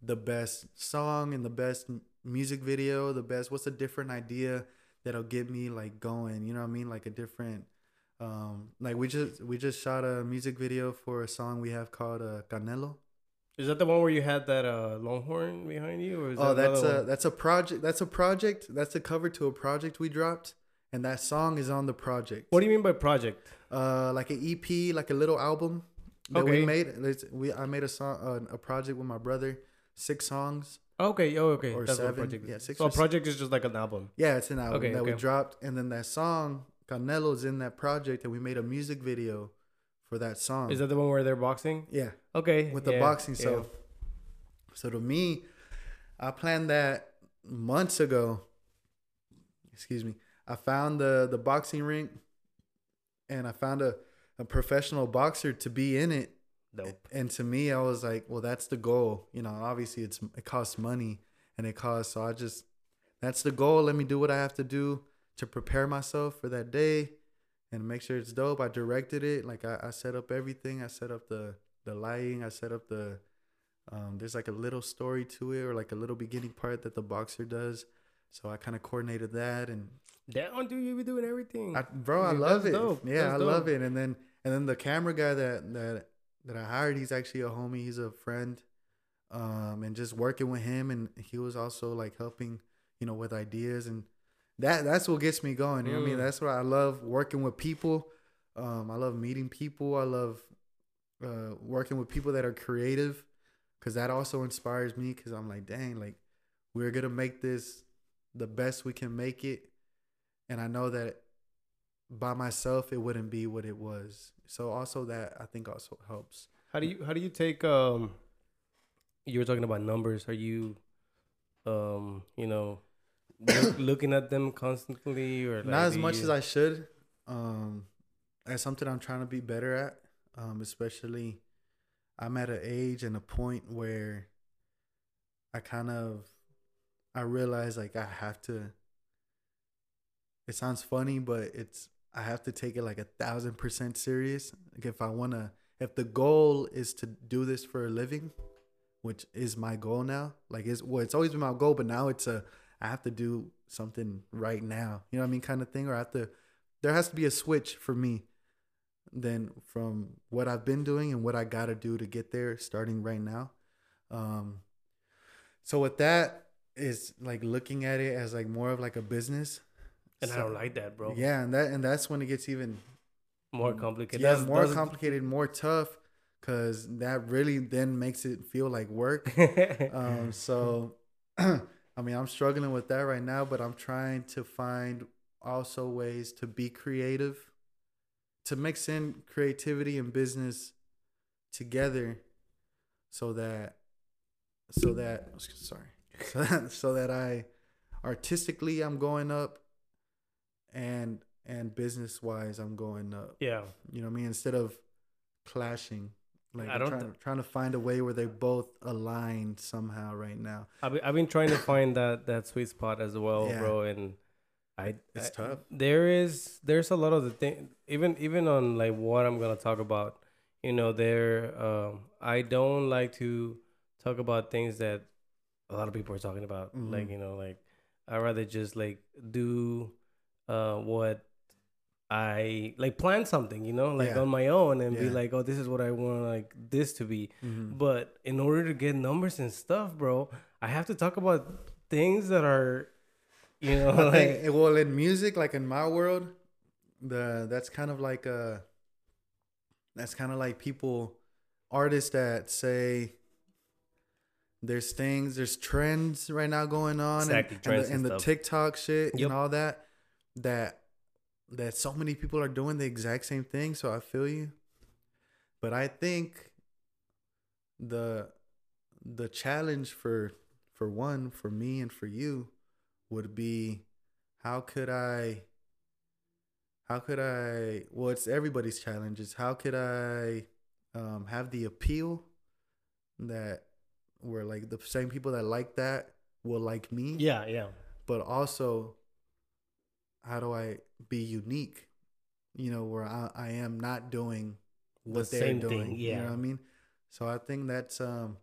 Speaker 1: the best song and the best music video, the best. What's a different idea that'll get me like going? You know what I mean? Like a different. Um, like we just we just shot a music video for a song we have called uh, Canelo.
Speaker 2: Is that the one where you had that uh, Longhorn behind you? Or is
Speaker 1: Oh,
Speaker 2: that
Speaker 1: that's a
Speaker 2: one?
Speaker 1: that's a project. That's a project. That's a cover to a project we dropped, and that song is on the project.
Speaker 2: What do you mean by project?
Speaker 1: uh like an EP, like a little album that
Speaker 2: Okay.
Speaker 1: we made. It's, we I made a song, uh, a project with my brother, six songs.
Speaker 2: Okay, oh, okay.
Speaker 1: Or
Speaker 2: That's
Speaker 1: seven,
Speaker 2: project
Speaker 1: yeah, six
Speaker 2: So a project is just like an album.
Speaker 1: Yeah, it's an album
Speaker 2: Okay,
Speaker 1: that we dropped, and then that song Canelo's in that project, and we made a music video for that song.
Speaker 2: Is that the one where they're boxing?
Speaker 1: yeah,
Speaker 2: Okay.
Speaker 1: with the
Speaker 2: yeah,
Speaker 1: boxing.
Speaker 2: yeah.
Speaker 1: So, so to me, I planned that months ago. Excuse me. I found the the boxing ring, and I found a a professional boxer to be in it.
Speaker 2: Dope.
Speaker 1: And to me, I was like, well, that's the goal. You know, obviously it's it costs money and it costs. So I just that's the goal. Let me do what I have to do to prepare myself for that day and make sure it's dope. I directed it. Like I, I set up everything. I set up the the lighting. I set up the um, there's like a little story to it or like a little beginning part that the boxer does. So I kind of coordinated that and
Speaker 2: that one dude, you be doing everything.
Speaker 1: I, bro, I
Speaker 2: Dude,
Speaker 1: love
Speaker 2: that's
Speaker 1: it.
Speaker 2: dope.
Speaker 1: Yeah,
Speaker 2: That's
Speaker 1: I love
Speaker 2: dope.
Speaker 1: it. And then and then the camera guy that that that I hired, he's actually a homie. He's a friend. Um, and just working with him, and he was also like helping, you know, with ideas, and that that's what gets me going. You know what I mean?
Speaker 2: Mm.
Speaker 1: That's what I love working with people. Um, I love meeting people. I love uh, working with people that are creative, because that also inspires me. Because I'm like, dang, like we're gonna make this the best we can make it, and I know that by myself it wouldn't be what it was. So also that I think also helps.
Speaker 2: How do you how do you take um you were talking about numbers. Are you um, you know, look, looking at them constantly or like
Speaker 1: Not as much
Speaker 2: you-
Speaker 1: as I should. Um, that's something I'm trying to be better at. Um, especially I'm at an age and a point where I kind of I realize like I have to. It sounds funny, but it's I have to take it like a thousand percent serious. Like if I wanna, if the goal is to do this for a living, which is my goal now. Like it's well, it's always been my goal, but now it's a I have to do something right now. You know what I mean, kind of thing. Or I have to. There has to be a switch for me. Then from what I've been doing and what I gotta do to get there, starting right now. Um. So with that is like looking at it as like more of like a business.
Speaker 2: and I don't like that, bro.
Speaker 1: Yeah, and that and that's when it gets even
Speaker 2: More complicated.
Speaker 1: yeah
Speaker 2: That's-
Speaker 1: more
Speaker 2: those-
Speaker 1: complicated, more tough, because that really then makes it feel like work. um, so, I mean, I'm struggling with that right now, but I'm trying to find also ways to be creative, to mix in creativity and business together, so that, so that, sorry, so that, so that I, artistically, I'm going up, and and business wise, I'm going up.
Speaker 2: yeah.
Speaker 1: You know what I mean? Instead of clashing. Like
Speaker 2: I don't
Speaker 1: trying,
Speaker 2: th-
Speaker 1: trying to find a way where they both align somehow right now.
Speaker 2: I've been, I've been trying to find that that sweet spot as well,
Speaker 1: Yeah.
Speaker 2: bro. And I
Speaker 1: It's
Speaker 2: I-
Speaker 1: tough.
Speaker 2: There is there's a lot of the thing even even on like what I'm gonna talk about. You know, there um I don't like to talk about things that a lot of people are talking about. Like
Speaker 1: Mhm.
Speaker 2: you know, like I'd rather just like do uh what I like plan something, you know, like
Speaker 1: Yeah.
Speaker 2: on my own and be like, oh, this is what I want like this to be.
Speaker 1: Mhm.
Speaker 2: But in order to get numbers and stuff, bro, I have to talk about things that are, you know, like
Speaker 1: think, well, in music, like in my world, the that's kind of like uh that's kind of like people, artists that say there's things, there's trends right now going on,
Speaker 2: Exactly,
Speaker 1: and, and,
Speaker 2: and
Speaker 1: the, and the. TikTok shit
Speaker 2: Yep.
Speaker 1: and all that. That that so many people are doing the exact same thing. So I feel you, but I think the the challenge for for one for me and for you would be how could I how could I well it's everybody's challenge is how could I um, have the appeal that where like the same people that like that will like me
Speaker 2: Yeah, yeah.
Speaker 1: but also how do I be unique? You know, where I, I am not doing what
Speaker 2: The
Speaker 1: they're
Speaker 2: same
Speaker 1: doing.
Speaker 2: thing,
Speaker 1: You
Speaker 2: yeah.
Speaker 1: know what I mean? So I think that's um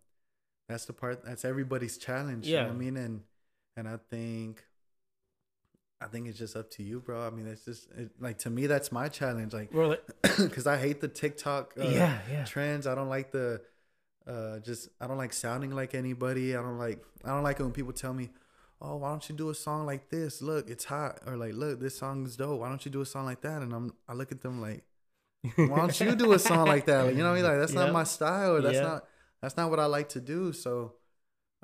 Speaker 1: that's the part that's everybody's challenge. You know what I mean? And and I think I think it's just up to you, bro. I mean, it's just it, like to me, that's my challenge. Like,
Speaker 2: Bro, like,
Speaker 1: because I hate the TikTok uh,
Speaker 2: yeah, yeah.
Speaker 1: trends. I don't like the uh just I don't like sounding like anybody. I don't like I don't like it when people tell me, "Oh, why don't you do a song like this? Look, it's hot." Or like, "Look, this song's dope. Why don't you do a song like that?" And I'm I look at them like, "Why don't you do a song like that?" Like, you know what I mean? Like that's
Speaker 2: Yeah.
Speaker 1: not my style. Or that's
Speaker 2: Yeah.
Speaker 1: not that's not what I like to do. So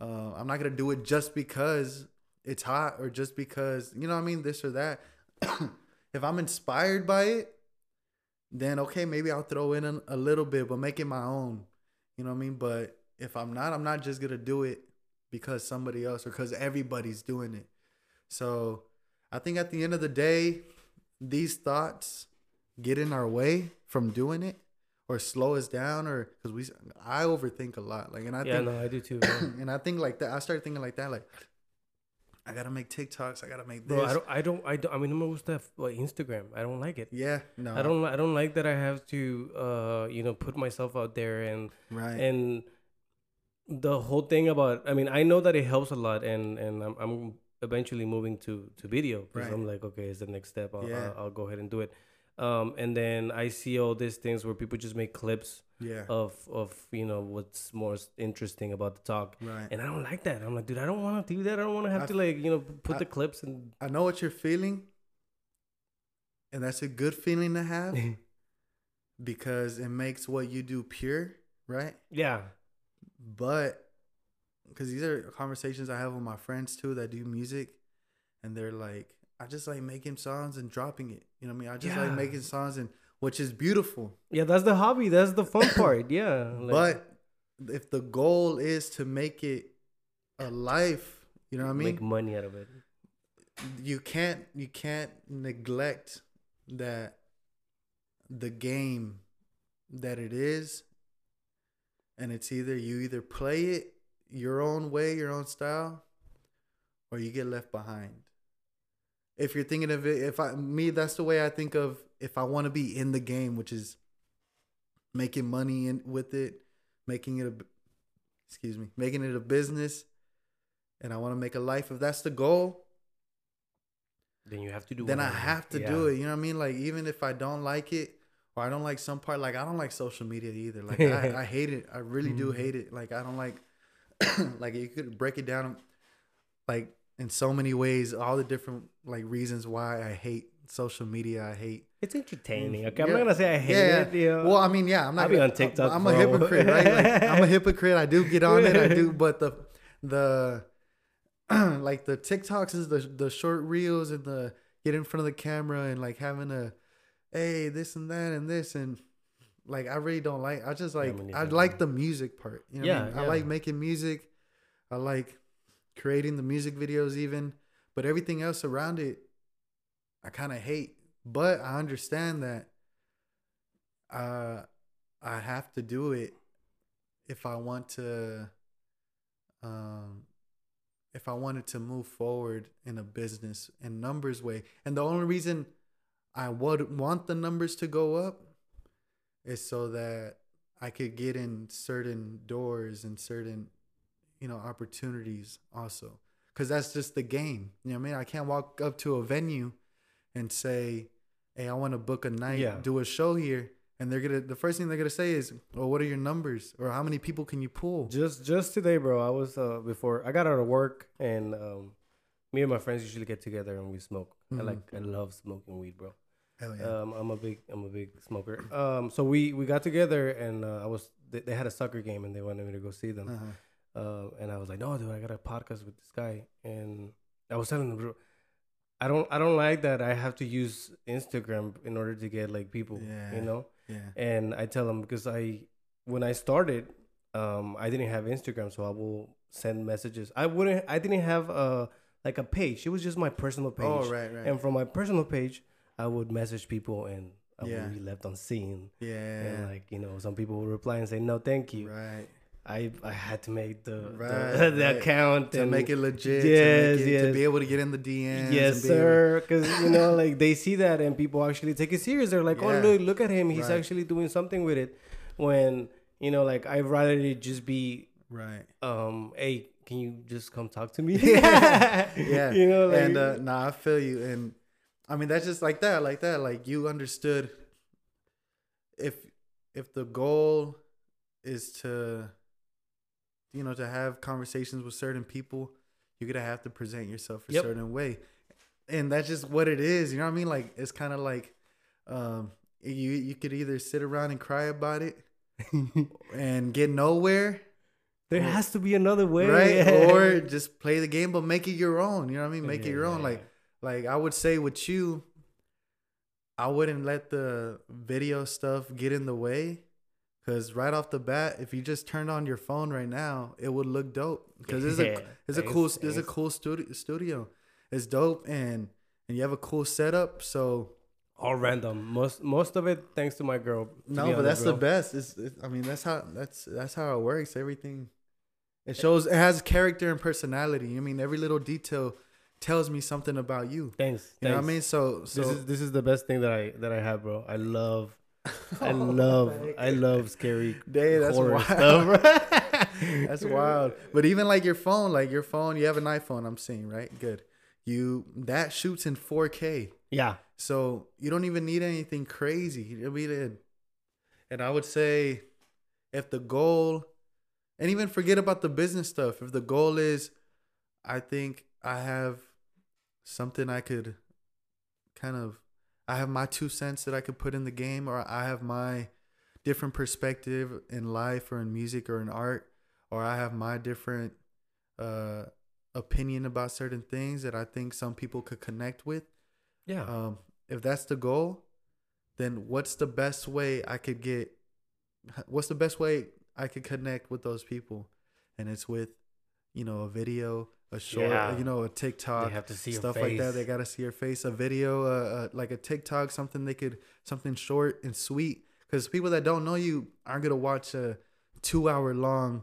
Speaker 1: uh, I'm not gonna do it just because it's hot or just because you know what I mean this or that. if I'm inspired by it, then okay, maybe I'll throw in a, a little bit, but make it my own. You know what I mean? But if I'm not, I'm not just gonna do it because somebody else or because everybody's doing it. So I think at the end of the day, these thoughts get in our way from doing it or slow us down or because we I overthink a lot. Like and I
Speaker 2: yeah,
Speaker 1: think
Speaker 2: no, I do too.
Speaker 1: And I think like that. I started thinking like that. Like I gotta make TikToks. I gotta make this.
Speaker 2: Bro, I don't, I don't, I don't. I mean, no me gusta like, Instagram. I don't like it.
Speaker 1: yeah, no,
Speaker 2: I don't, I don't like that. I have to, uh, you know, put myself out there and
Speaker 1: Right.
Speaker 2: and the whole thing about. I mean, I know that it helps a lot, and and I'm, I'm eventually moving to to video because
Speaker 1: Right.
Speaker 2: I'm like, okay, it's the next step. I'll,
Speaker 1: Yeah.
Speaker 2: I'll, I'll go ahead and do it. Um, and then I see all these things where people just make clips
Speaker 1: yeah.
Speaker 2: of of you know what's more interesting about the talk.
Speaker 1: right.
Speaker 2: And I don't like that. I'm like, dude, I don't want to do that. I don't want to have
Speaker 1: I-
Speaker 2: to like, you know, put
Speaker 1: I-
Speaker 2: the clips and
Speaker 1: I know what you're feeling, and that's a good feeling to have because it makes what you do pure, right?
Speaker 2: yeah,
Speaker 1: But because these are conversations I have with my friends too that do music, and they're like, I just like making songs and dropping it. You know what I mean? I just like making songs and which is beautiful.
Speaker 2: yeah. That's the hobby. That's the fun part. Yeah, like-
Speaker 1: but if the goal is to make it a life, you know what I mean?
Speaker 2: make money out of it.
Speaker 1: you can't you can't neglect that the game that it is and it's either you either play it your own way your own style or you get left behind if you're thinking of it if i me that's the way i think of if i want to be in the game which is making money in with it making it a excuse me making it a business and i want to make a life if that's the goal
Speaker 2: Then you have to do.
Speaker 1: then I have to
Speaker 2: Yeah.
Speaker 1: do it. You know what I mean? Like even if I don't like it or I don't like some part, like I don't like social media either. Like I, I hate it. I really do
Speaker 2: Mm-hmm.
Speaker 1: hate it. Like I don't like like you could break it down like in so many ways, all the different like reasons why I hate social media. I hate
Speaker 2: It's entertaining. Mm, okay, I'm
Speaker 1: Yeah.
Speaker 2: not gonna say I hate
Speaker 1: yeah.
Speaker 2: it. You know?
Speaker 1: Well, I mean, yeah, I'm not.
Speaker 2: I'll be on TikTok,
Speaker 1: I'm a hypocrite, right? Like, I'm a hypocrite. I do get on it. I do, but the the like the TikToks is the the short reels and the get in front of the camera and like having a hey this and that and this and like I really don't like. I just like
Speaker 2: me
Speaker 1: I like the music part. You know what I
Speaker 2: Yeah.
Speaker 1: I like making music. I like creating the music videos even, but everything else around it, I kind of hate. But I understand that uh, I have to do it if I want to, um, if I wanted to move forward in a business and numbers way. And the only reason I would want the numbers to go up is so that I could get in certain doors and certain, you know, opportunities also. Cause that's just the game. You know what I mean? I can't walk up to a venue and say, Hey, I want to book a night,
Speaker 2: Yeah.
Speaker 1: do a show here. And they're gonna the first thing they're gonna say is, Well, what are your numbers? Or how many people can you pull?
Speaker 2: Just just today, bro. I was uh before I got out of work and um me and my friends usually get together and we smoke. I
Speaker 1: Mhm.
Speaker 2: like I love smoking weed, bro.
Speaker 1: Hell yeah.
Speaker 2: Um, I'm a big I'm a big smoker. Um, so we we got together and uh, I was they, they had a soccer game and they wanted me to go see them.
Speaker 1: Uh-huh.
Speaker 2: Uh, and I was like, no, dude, I got a podcast with this guy. And I was telling them, bro, I don't I don't like that I have to use Instagram in order to get like people.
Speaker 1: Yeah.
Speaker 2: You know?
Speaker 1: Yeah.
Speaker 2: And I tell them because I when I started, um, I didn't have Instagram, so I will send messages. I wouldn't I didn't have a like a page. It was just my personal page.
Speaker 1: Oh right, right.
Speaker 2: And from my personal page, I would message people and I
Speaker 1: Yeah.
Speaker 2: would be left unseen.
Speaker 1: yeah.
Speaker 2: And like, you know, some people would reply and say, No, thank you.
Speaker 1: right.
Speaker 2: I I had to make the
Speaker 1: Right,
Speaker 2: the, the
Speaker 1: right.
Speaker 2: account
Speaker 1: To
Speaker 2: and
Speaker 1: make it legit.
Speaker 2: Yes,
Speaker 1: to, it, to be able to get in the DMs.
Speaker 2: Yes, sir. Because you know, like they see that and people actually take it serious. They're like, "Oh, look, look at him. He's
Speaker 1: Right.
Speaker 2: actually doing something with it." When you know, like I'd rather it just be,
Speaker 1: Right.
Speaker 2: um, "Hey, can you just come talk to me?"
Speaker 1: Yeah. Yeah.
Speaker 2: you know, like,
Speaker 1: and uh, nah, I feel you. And I mean, that's just like that, like that. Like you understood. If if the goal is to, you know, to have conversations with certain people, you're gonna have to present yourself a
Speaker 2: Yep.
Speaker 1: certain way, and that's just what it is. You know what I mean? Like it's kind of like, um, you you could either sit around and cry about it and get nowhere,
Speaker 2: there has to be another way,
Speaker 1: right? Or just play the game, but make it your own. You know what I mean? Make it your own.
Speaker 2: yeah,
Speaker 1: Like like I would say with you, I wouldn't let the video stuff get in the way. Cause right off the bat, if you just turned on your phone right now, it would look dope. Cause it's
Speaker 2: Yeah,
Speaker 1: a it's a cool it's a cool studio studio. It's dope and and you have a cool setup. So
Speaker 2: all random. Most most of it thanks to my girl. to
Speaker 1: no, but that's the best. It's, it, I mean, that's how that's that's how it works. Everything it shows. It has character and personality. I mean, every little detail tells me something about you.
Speaker 2: Thanks.
Speaker 1: You know what I mean? So so
Speaker 2: this is this is the best thing that I that I have, bro. I love, I oh love, I love scary
Speaker 1: Dang, that's
Speaker 2: horror
Speaker 1: wild.
Speaker 2: stuff.
Speaker 1: That's wild. But even like your phone, like your phone, you have an iPhone. I'm seeing right. Good. You that shoots in 4K.
Speaker 2: Yeah,
Speaker 1: So you don't even need anything crazy. I mean, and I would say if the goal, and even forget about the business stuff, if the goal is, I think I have something I could kind of, I have my two cents that I could put in the game, or I have my different perspective in life or in music or in art, or I have my different uh, opinion about certain things that I think some people could connect with
Speaker 2: yeah.
Speaker 1: um, if that's the goal, then what's the best way I could get? What's the best way I could connect with those people? And it's with, you know, a video, a short,
Speaker 2: Yeah.
Speaker 1: you know, a TikTok,
Speaker 2: they have to see
Speaker 1: stuff like that. They gotta see your face. A video, uh, uh, like a TikTok, something they could, something short and sweet. Because people that don't know you aren't gonna watch a two-hour long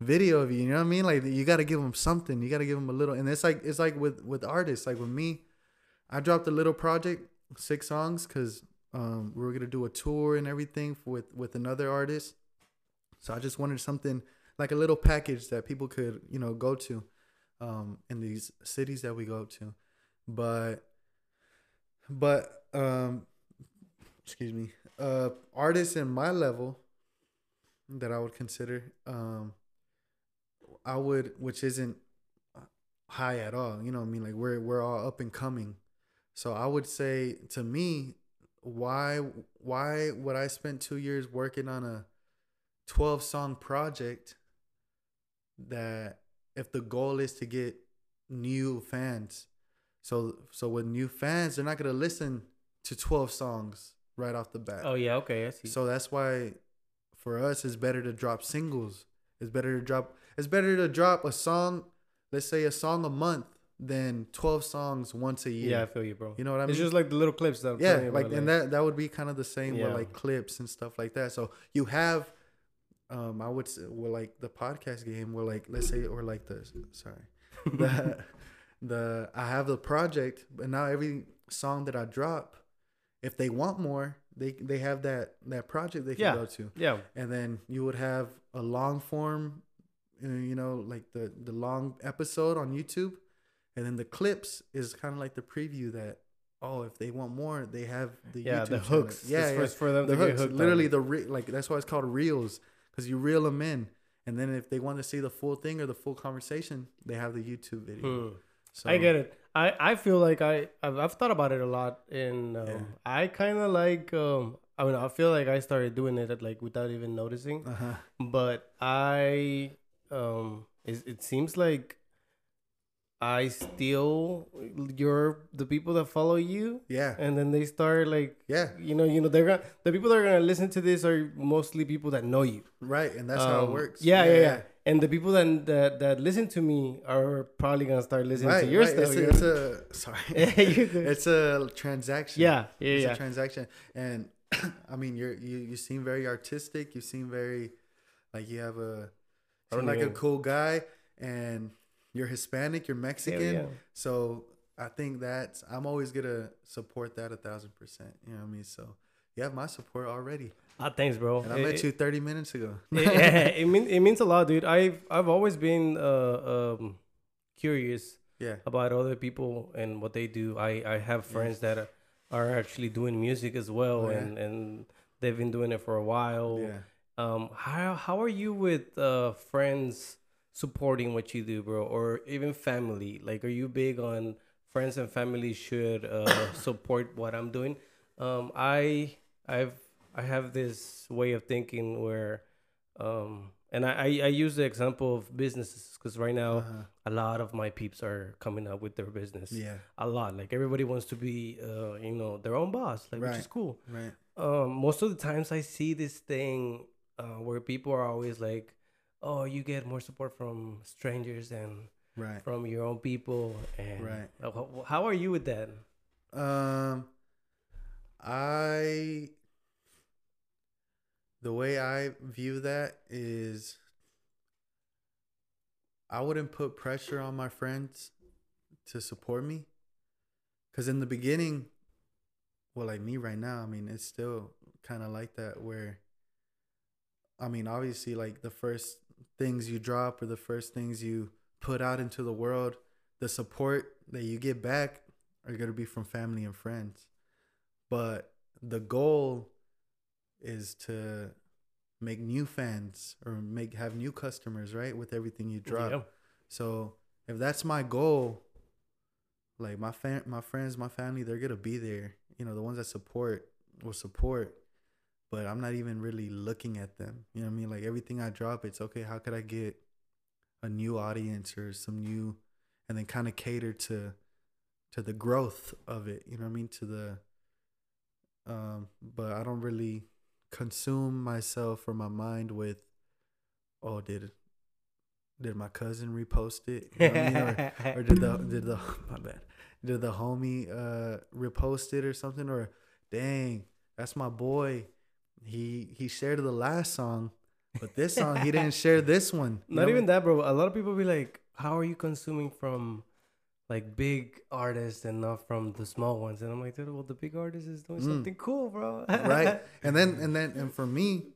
Speaker 1: video of you. You know what I mean? Like you gotta give them something. You gotta give them a little. And it's like it's like with with artists. Like with me, I dropped a little project, six songs, because um, we were gonna do a tour and everything with with another artist. So I just wanted something like a little package that people could you know go to um, in these cities that we go to. But but um, excuse me, uh, artists in my level that I would consider um, I would, which isn't high at all. You know, what I mean, like we're we're all up and coming. So I would say to me, why why would I spend two years working on a twelve song project that if the goal is to get new fans, so so with new fans, they're not gonna listen to twelve songs right off the bat.
Speaker 2: oh yeah, okay, I see.
Speaker 1: So that's why for us it's better to drop singles. It's better to drop it's better to drop a song, let's say a song a month than 12 songs once a year.
Speaker 2: yeah, I feel you, bro.
Speaker 1: You know what I mean?
Speaker 2: It's just like the little clips that I'm
Speaker 1: yeah, like
Speaker 2: about,
Speaker 1: and that that would be kind of the same
Speaker 2: Yeah.
Speaker 1: with like clips and stuff like that. So you have um I would say well like the podcast game where like let's say or like the sorry. the the I have the project, but now every song that I drop, if they want more, they they have that that project they can
Speaker 2: Yeah.
Speaker 1: go to
Speaker 2: yeah,
Speaker 1: and then you would have a long form uh, you know like the the long episode on youtube and then the clips is kind of like the preview that oh if they want more they have the
Speaker 2: yeah,
Speaker 1: YouTube
Speaker 2: the
Speaker 1: channel.
Speaker 2: hooks.
Speaker 1: yeah,
Speaker 2: It's
Speaker 1: yeah.
Speaker 2: for, them
Speaker 1: the hooks
Speaker 2: on
Speaker 1: literally
Speaker 2: it.
Speaker 1: the re- like that's why it's called reels because you reel them in and then if they want to see the full thing or the full conversation they have the youtube video
Speaker 2: Hmm.
Speaker 1: so
Speaker 2: I get it. I, I feel like I I've, I've thought about it a lot, and um,
Speaker 1: Yeah.
Speaker 2: I kind of like um I mean I feel like I started doing it like without even noticing,
Speaker 1: uh-huh
Speaker 2: but I um it, it seems like I steal your the people that follow you,
Speaker 1: Yeah.
Speaker 2: and then they start like
Speaker 1: Yeah.
Speaker 2: you know you know they're gonna the people that are gonna listen to this are mostly people that know you.
Speaker 1: Right. And that's how it
Speaker 2: Um,
Speaker 1: works.
Speaker 2: Yeah, yeah, yeah. And the people that that that listen to me are probably gonna start listening
Speaker 1: Right.
Speaker 2: to your
Speaker 1: right.
Speaker 2: stuff.
Speaker 1: It's, a, it's a sorry. It's a transaction.
Speaker 2: yeah, yeah,
Speaker 1: it's
Speaker 2: yeah.
Speaker 1: a transaction and i mean you're you you seem very artistic you seem very like you have a
Speaker 2: I
Speaker 1: seem
Speaker 2: don't
Speaker 1: like a cool guy and you're hispanic you're mexican so i think that's i'm always gonna support that a thousand percent you know what i mean so you have my support already
Speaker 2: Ah, thanks, bro.
Speaker 1: and i
Speaker 2: It-
Speaker 1: met you 30 minutes ago
Speaker 2: it, it, mean, it means a lot, dude. I've I've always been uh, um, curious
Speaker 1: yeah
Speaker 2: about other people and what they do. I, I have friends that are, are actually doing music as well,
Speaker 1: Oh, yeah.
Speaker 2: and, and they've been doing it for a while.
Speaker 1: yeah
Speaker 2: Um, how how are you with uh, friends supporting what you do, bro, or even family? Like, are you big on friends and family should uh, support what I'm doing? Um, I I've I have this way of thinking where, um, and I I, use the example of businesses because right now
Speaker 1: uh-huh.
Speaker 2: a lot of my peeps are coming up with their business.
Speaker 1: yeah
Speaker 2: A lot. Like everybody wants to be, uh, you know, their own boss, like which is cool
Speaker 1: right
Speaker 2: um, most of the times I see this thing uh, where people are always like, "Oh, you get more support from strangers than
Speaker 1: right
Speaker 2: from your own people." And
Speaker 1: Right.
Speaker 2: wh- wh- how are you with that?
Speaker 1: Um, I the way I view that is I wouldn't put pressure on my friends to support me cuz in the beginning well like me right now I mean it's still kind of like that where I mean obviously like the first things you drop or the first things you put out into the world the support that you get back are going to be from family and friends. But the goal is to make new fans or make have new customers, right? With everything you drop.
Speaker 2: Yeah.
Speaker 1: So if that's my goal, like my fam- my friends, my family, they're gonna be there. You know, the ones that support will support. But I'm not even really looking at them. You know what I mean? Like everything I drop, it's okay. How could I get a new audience or some new, and then kind of cater to, to the growth of it. You know what I mean? To the, um. But I don't really consume myself or my mind with, oh, did, did my cousin repost it? You know I mean? Or, or did the did the my bad did the homie uh repost it or something or dang that's my boy he he shared the last song but this song he didn't share this one
Speaker 2: Not
Speaker 1: know?
Speaker 2: even that, bro. A lot of people be like, "How are you consuming from like big artists and not from the small ones?" And I'm like, "Dude, well, the big artist is doing
Speaker 1: Mm.
Speaker 2: something cool, bro."
Speaker 1: right and then and then and for me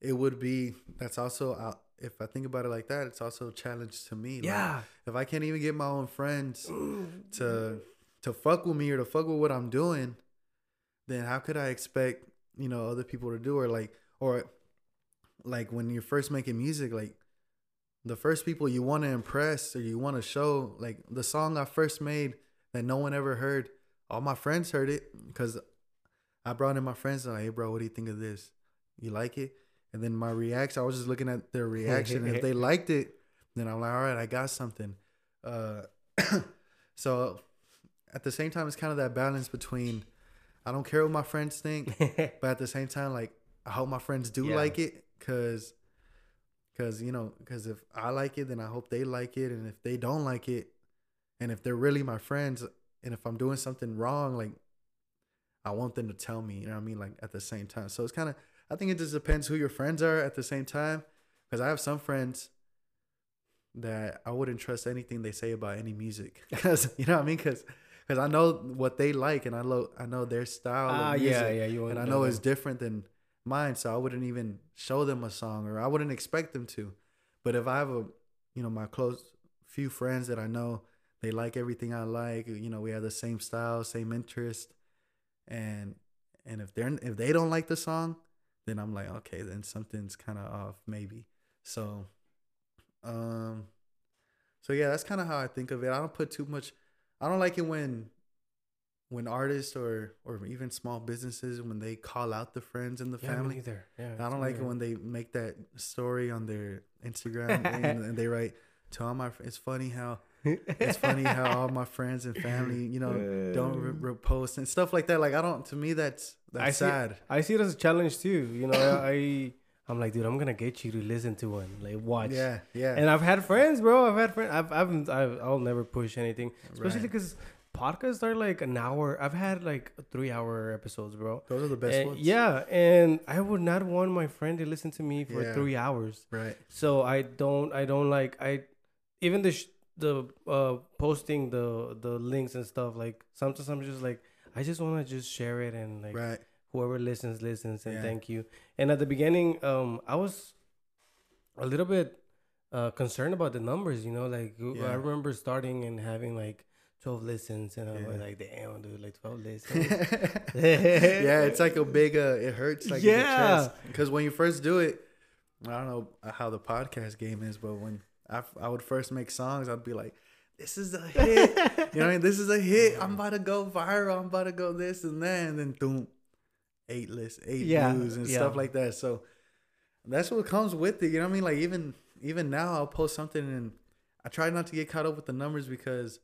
Speaker 1: it would be that's also uh, if i think about it like that it's also a challenge to me Like,
Speaker 2: Yeah.
Speaker 1: if i can't even get my own friends to to fuck with me or to fuck with what I'm doing, then how could I expect you know other people to do or like or like when you're first making music like the first people you want to impress or you want to show like the song I first made that no one ever heard all my friends heard it because I brought in my friends and like hey bro what do you think of this? You like it? And then my reaction I was just looking at their reaction if they liked it then I'm like all right I got something. Uh so at the same time it's kind of that balance between I don't care what my friends think but at the same time like I hope my friends do
Speaker 2: Yeah.
Speaker 1: like it cuz cuz you know cuz if I like it then I hope they like it and if they don't like it and if they're really my friends and if I'm doing something wrong like I want them to tell me you know what I mean like at the same time so it's kind of I think it just depends who your friends are at the same time cuz I have some friends that I wouldn't trust anything they say about any music cuz you know what I mean cuz cuz I know what they like and I lo- I know their style
Speaker 2: Ah,
Speaker 1: of music
Speaker 2: yeah, yeah. You
Speaker 1: and I
Speaker 2: want-
Speaker 1: know it's different than mine, so I wouldn't even show them a song or I wouldn't expect them to. But if I have a, you know, my close few friends that I know they like everything I like, you know, we have the same style, same interest, and and if they're if they don't like the song, then I'm like, okay, then something's kind of off, maybe. So, um, so yeah, that's kind of how I think of it. I don't put too much. I don't like it when when artists or or even small businesses when they call out the friends and the
Speaker 2: Yeah,
Speaker 1: family.
Speaker 2: neither. Yeah,
Speaker 1: I don't like it when they make that story on their Instagram and, and they write to all my. It's funny how it's funny how all my friends and family, you know, don't re- repost and stuff like that. Like I don't. To me, that's that's
Speaker 2: I see,
Speaker 1: sad.
Speaker 2: I see it as a challenge too. You know, I I'm like, dude, I'm gonna get you to listen to one, like watch.
Speaker 1: Yeah, yeah.
Speaker 2: And I've had friends, bro. I've had friends. I've, I've, I've I'll never push anything, especially
Speaker 1: Right.
Speaker 2: because podcasts are like an hour. I've had like three hour episodes, bro.
Speaker 1: Those are the best
Speaker 2: And-
Speaker 1: ones.
Speaker 2: yeah, and I would not want my friend to listen to me for
Speaker 1: Yeah.
Speaker 2: three hours.
Speaker 1: Right.
Speaker 2: So I don't, I don't like, I even the sh- the uh posting the the links and stuff. Like sometimes I'm just like, I just want to just share it and like
Speaker 1: Right.
Speaker 2: Whoever listens listens and
Speaker 1: Yeah.
Speaker 2: thank you. And at the beginning, um, I was a little bit uh concerned about the numbers. You know, like
Speaker 1: Yeah.
Speaker 2: I remember starting and having like. 12 listens and I was like damn dude like 12 listens
Speaker 1: yeah, it's like a big. Uh, it hurts like
Speaker 2: Yeah.
Speaker 1: because when you first do it, I don't know how the podcast game is, but when I, I would first make songs, I'd be like, "This is a hit," you know, what I mean? this is a hit. I'm about to go viral. I'm about to go this and that, and then boom, eight lists, eight
Speaker 2: Yeah,
Speaker 1: views and
Speaker 2: yeah.
Speaker 1: stuff like that. So that's what comes with it. You know what I mean? Like even even now, I'll post something and I try not to get caught up with the numbers because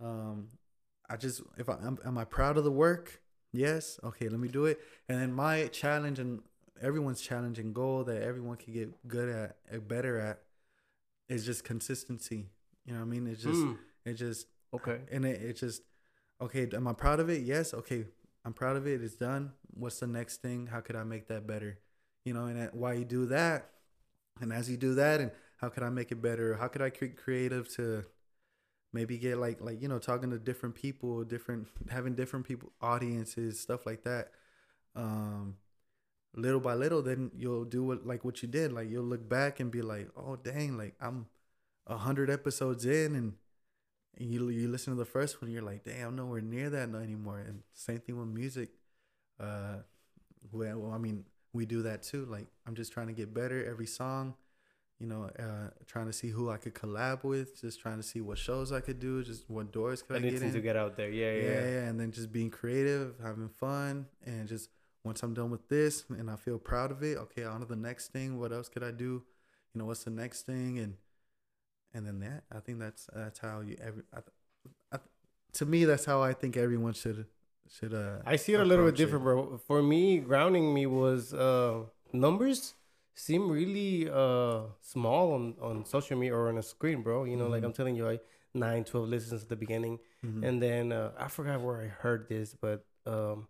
Speaker 1: um I just if I am, am I proud of the work? Yes. Okay, let me do it. And then my challenge and everyone's challenge and goal that everyone can get good at, uh, better at, is just consistency. You know what I mean? It's just
Speaker 2: Mm,
Speaker 1: it just
Speaker 2: okay
Speaker 1: and it, it just okay. Am I proud of it? Yes. Okay, I'm proud of it. It's done. What's the next thing? How could I make that better? You know, and why you do that, and as you do that, and how could I make it better? How could I create creative to maybe get like like you know talking to different people, different having different people audiences, stuff like that. Um, little by little, then you'll do what like what you did. Like you'll look back and be like, oh dang, like I'm a hundred episodes in and and you you listen to the first one, you're like, damn, I'm nowhere near that anymore. And same thing with music. Uh, well, I mean, we do that too. Like, I'm just trying to get better every song. You know, uh, trying to see who I could collab with, just trying to see what shows I could do, just what doors could I, get
Speaker 2: anything
Speaker 1: in.
Speaker 2: to get out there yeah
Speaker 1: yeah,
Speaker 2: yeah,
Speaker 1: yeah, and then just being creative, having fun, and just once I'm done with this and I feel proud of it, okay, on to the next thing. What else could I do? You know, what's the next thing? And and then that, I think that's that's how you every. I, I, to me, that's how I think everyone should should. Uh,
Speaker 2: I see it a little bit
Speaker 1: approach it.
Speaker 2: different, bro. For me, grounding me was uh numbers seem really uh small on on social media or on a screen, bro. You know, like
Speaker 1: Mhm.
Speaker 2: I'm telling you, like 9, 12 listens at the beginning,
Speaker 1: Mhm.
Speaker 2: and then uh, I forgot where I heard this, but um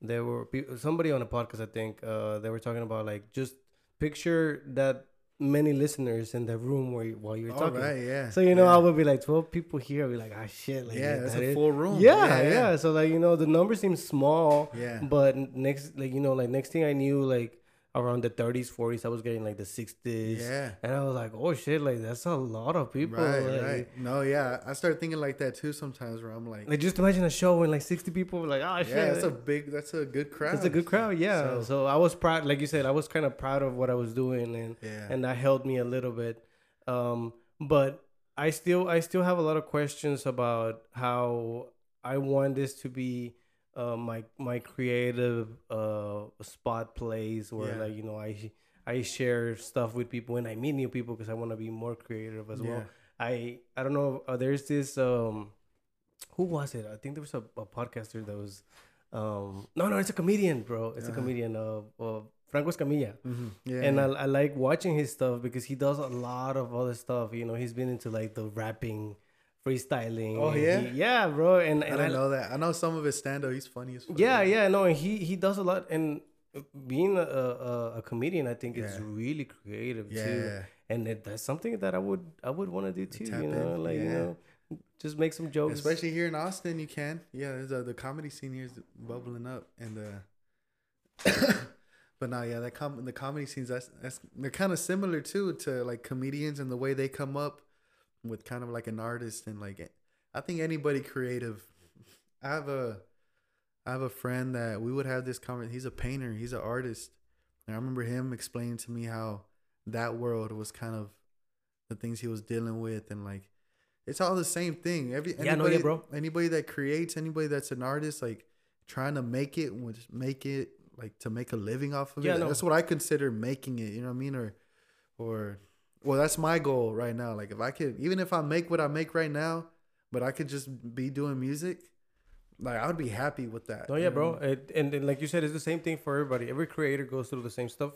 Speaker 2: there were pe- somebody on a podcast, I think, uh they were talking about like just picture that many listeners in the room where you, while you're
Speaker 1: All
Speaker 2: talking.
Speaker 1: right, yeah.
Speaker 2: So you know,
Speaker 1: yeah.
Speaker 2: I would be like 12 people here. I'd be like, ah, shit, like
Speaker 1: yeah,
Speaker 2: is-
Speaker 1: a full room.
Speaker 2: yeah, yeah, So like you know, the number seems small,
Speaker 1: yeah.
Speaker 2: but next, like you know, like next thing I knew, like around the 30s, 40s, I was getting like the 60s,
Speaker 1: Yeah.
Speaker 2: and I was like, oh shit, like that's a lot of people.
Speaker 1: Right,
Speaker 2: like,
Speaker 1: right. No, yeah. I start thinking like that too sometimes where I'm like,
Speaker 2: Like just imagine a show when like 60 people were like, oh shit,
Speaker 1: yeah, that's a big, that's a good crowd.
Speaker 2: that's a good crowd. Yeah. So,
Speaker 1: So-
Speaker 2: I was proud, like you said, I was kind of proud of what I was doing, and
Speaker 1: Yeah.
Speaker 2: and that helped me a little bit. Um, but I still I still have a lot of questions about how I want this to be uh, my my creative uh, spot place where
Speaker 1: Yeah.
Speaker 2: like you know I I share stuff with people when I meet new people because I want to be more creative as well. I I don't know. Uh, there's this um, who was it? I think there was a, a podcaster that was um no no it's a comedian bro it's a
Speaker 1: Uh-huh.
Speaker 2: comedian uh, uh Franco Escamilla
Speaker 1: Mhm. Yeah.
Speaker 2: and I, I like watching his stuff because he does a lot of other stuff. You know, he's been into like the rapping, freestyling.
Speaker 1: Oh, yeah?
Speaker 2: he- yeah, bro. And
Speaker 1: I
Speaker 2: and
Speaker 1: didn't
Speaker 2: I,
Speaker 1: know that. I know some of his stand up. He's funny as fuck.
Speaker 2: yeah, yeah, no, and he he does a lot. And being a a, a comedian, I think is
Speaker 1: Yeah.
Speaker 2: really creative too. And it, that's something that I would I would want to do too.
Speaker 1: Tap
Speaker 2: You know,
Speaker 1: in,
Speaker 2: like you know, just make some jokes.
Speaker 1: Especially here in Austin, you can. Yeah, there's a, the comedy scene here is bubbling up, and uh, but now, yeah, that com- the comedy scenes that's that's they're kind of similar too to like comedians and the way they come up with kind of like an artist and like I think anybody creative. I have a I have a friend that we would have this conversation. He's a painter. He's an artist, and I remember him explaining to me how that world was kind of the things he was dealing with and like it's all the same thing. Every
Speaker 2: Yeah, no,
Speaker 1: anybody,
Speaker 2: yeah, bro.
Speaker 1: anybody that creates, anybody that's an artist, like trying to make it, just make it like to make a living off of
Speaker 2: Yeah,
Speaker 1: it.
Speaker 2: no.
Speaker 1: That's what I consider making it. You know what I mean? Or, or well, that's my goal right now. Like if I could, even if I make what I make right now, but I could just be doing music, like I would be happy with that.
Speaker 2: Oh yeah, bro. It, and, and like you said, it's the same thing for everybody. Every creator goes through the same stuff.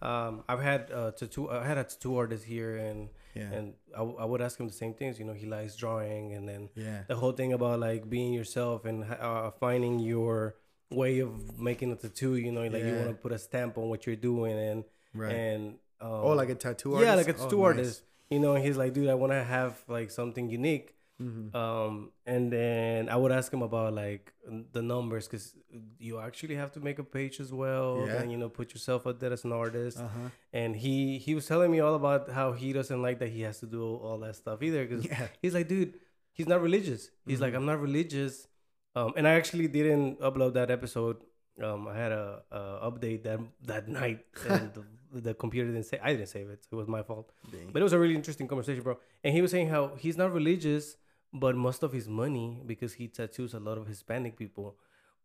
Speaker 2: Um, I've had uh, tattoo. I had a tattoo artist here, and
Speaker 1: Yeah.
Speaker 2: and I, w- I would ask him the same things. You know, he likes drawing, and then
Speaker 1: Yeah.
Speaker 2: the whole thing about like being yourself and uh, finding your way of making a tattoo. You know, like you want to put a stamp on what you're doing, and
Speaker 1: Right.
Speaker 2: and um,
Speaker 1: oh, like a tattoo artist.
Speaker 2: yeah, like a
Speaker 1: Oh,
Speaker 2: tattoo
Speaker 1: nice.
Speaker 2: artist. You know, he's like, dude, I want to have like something unique.
Speaker 1: Mhm.
Speaker 2: Um, and then I would ask him about like the numbers because you actually have to make a page as well,
Speaker 1: Yeah.
Speaker 2: and you know, put yourself out there as an artist.
Speaker 1: Uh-huh.
Speaker 2: And he he was telling me all about how he doesn't like that he has to do all that stuff either because
Speaker 1: Yeah.
Speaker 2: he's like, dude, he's not religious. He's like,
Speaker 1: Mhm.
Speaker 2: I'm not religious. Um, and I actually didn't upload that episode. Um, I had a, a update that that night, and the, computer didn't say. I didn't save it. So it was my fault.
Speaker 1: Dang.
Speaker 2: But it was a really interesting conversation, bro. And he was saying how he's not religious, but most of his money, because he tattoos a lot of Hispanic people,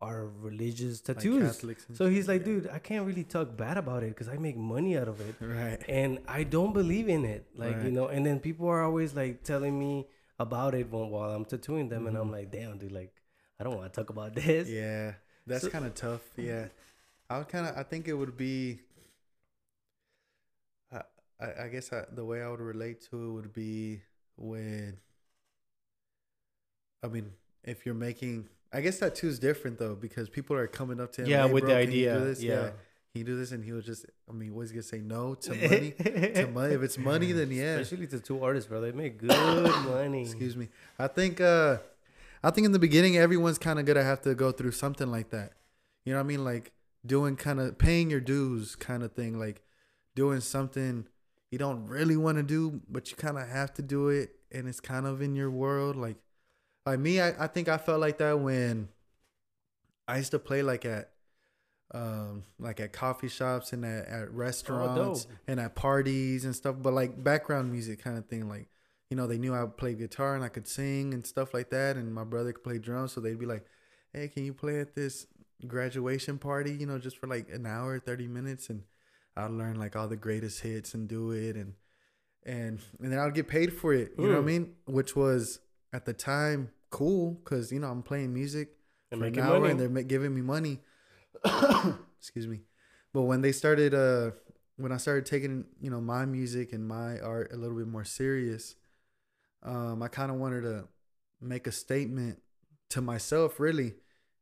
Speaker 2: are religious
Speaker 1: Like
Speaker 2: tattoos.
Speaker 1: And
Speaker 2: so he's like,
Speaker 1: yeah.
Speaker 2: dude, I can't really talk bad about it because I make money out of it.
Speaker 1: Right.
Speaker 2: And I don't believe in it. Like, you know, and then people are always like telling me about it while I'm tattooing them. And I'm
Speaker 1: Mhm.
Speaker 2: like, damn, dude, like, I don't want to talk about this.
Speaker 1: Yeah. That's
Speaker 2: So-
Speaker 1: kind of tough. Yeah. I would kind of. I think it would be. I I, guess I, the way I would relate to it would be when. I mean, if you're making, I guess tattoo is different though because people are coming up to him.
Speaker 2: Yeah,
Speaker 1: "Hey,
Speaker 2: with
Speaker 1: bro,
Speaker 2: the
Speaker 1: can you do
Speaker 2: idea.
Speaker 1: this?"
Speaker 2: Yeah.
Speaker 1: Can you do this? And he was just. I mean, what's he gonna say no to money? to money. If it's money, then yeah.
Speaker 2: Especially to two artists, bro. They make good money.
Speaker 1: Excuse me. I think uh I think in the beginning everyone's kind of gonna have to go through something like that. You know what I mean? Like doing kind of paying your dues kind of thing, like doing something you don't really want to do, but you kind of have to do it and it's kind of in your world like like me I, I think I felt like that when I used to play like at um like at coffee shops and at, at restaurants
Speaker 2: dope.
Speaker 1: and at parties and stuff but like background music kind of thing like you know they knew I played guitar and I could sing and stuff like that and my brother could play drums so they'd be like hey can you play at this graduation party you know just for like an hour 30 minutes and I'd learn like all the greatest hits and do it and and and then I'd get paid for it you know what I
Speaker 2: Mm.
Speaker 1: mean which was at the time cool because you know I'm playing music
Speaker 2: And
Speaker 1: for an hour
Speaker 2: money.
Speaker 1: and they're ma- giving me money. Excuse me. But when they started, uh, when I started taking, you know, my music and my art a little bit more serious, um, I kind of wanted to make a statement to myself, really,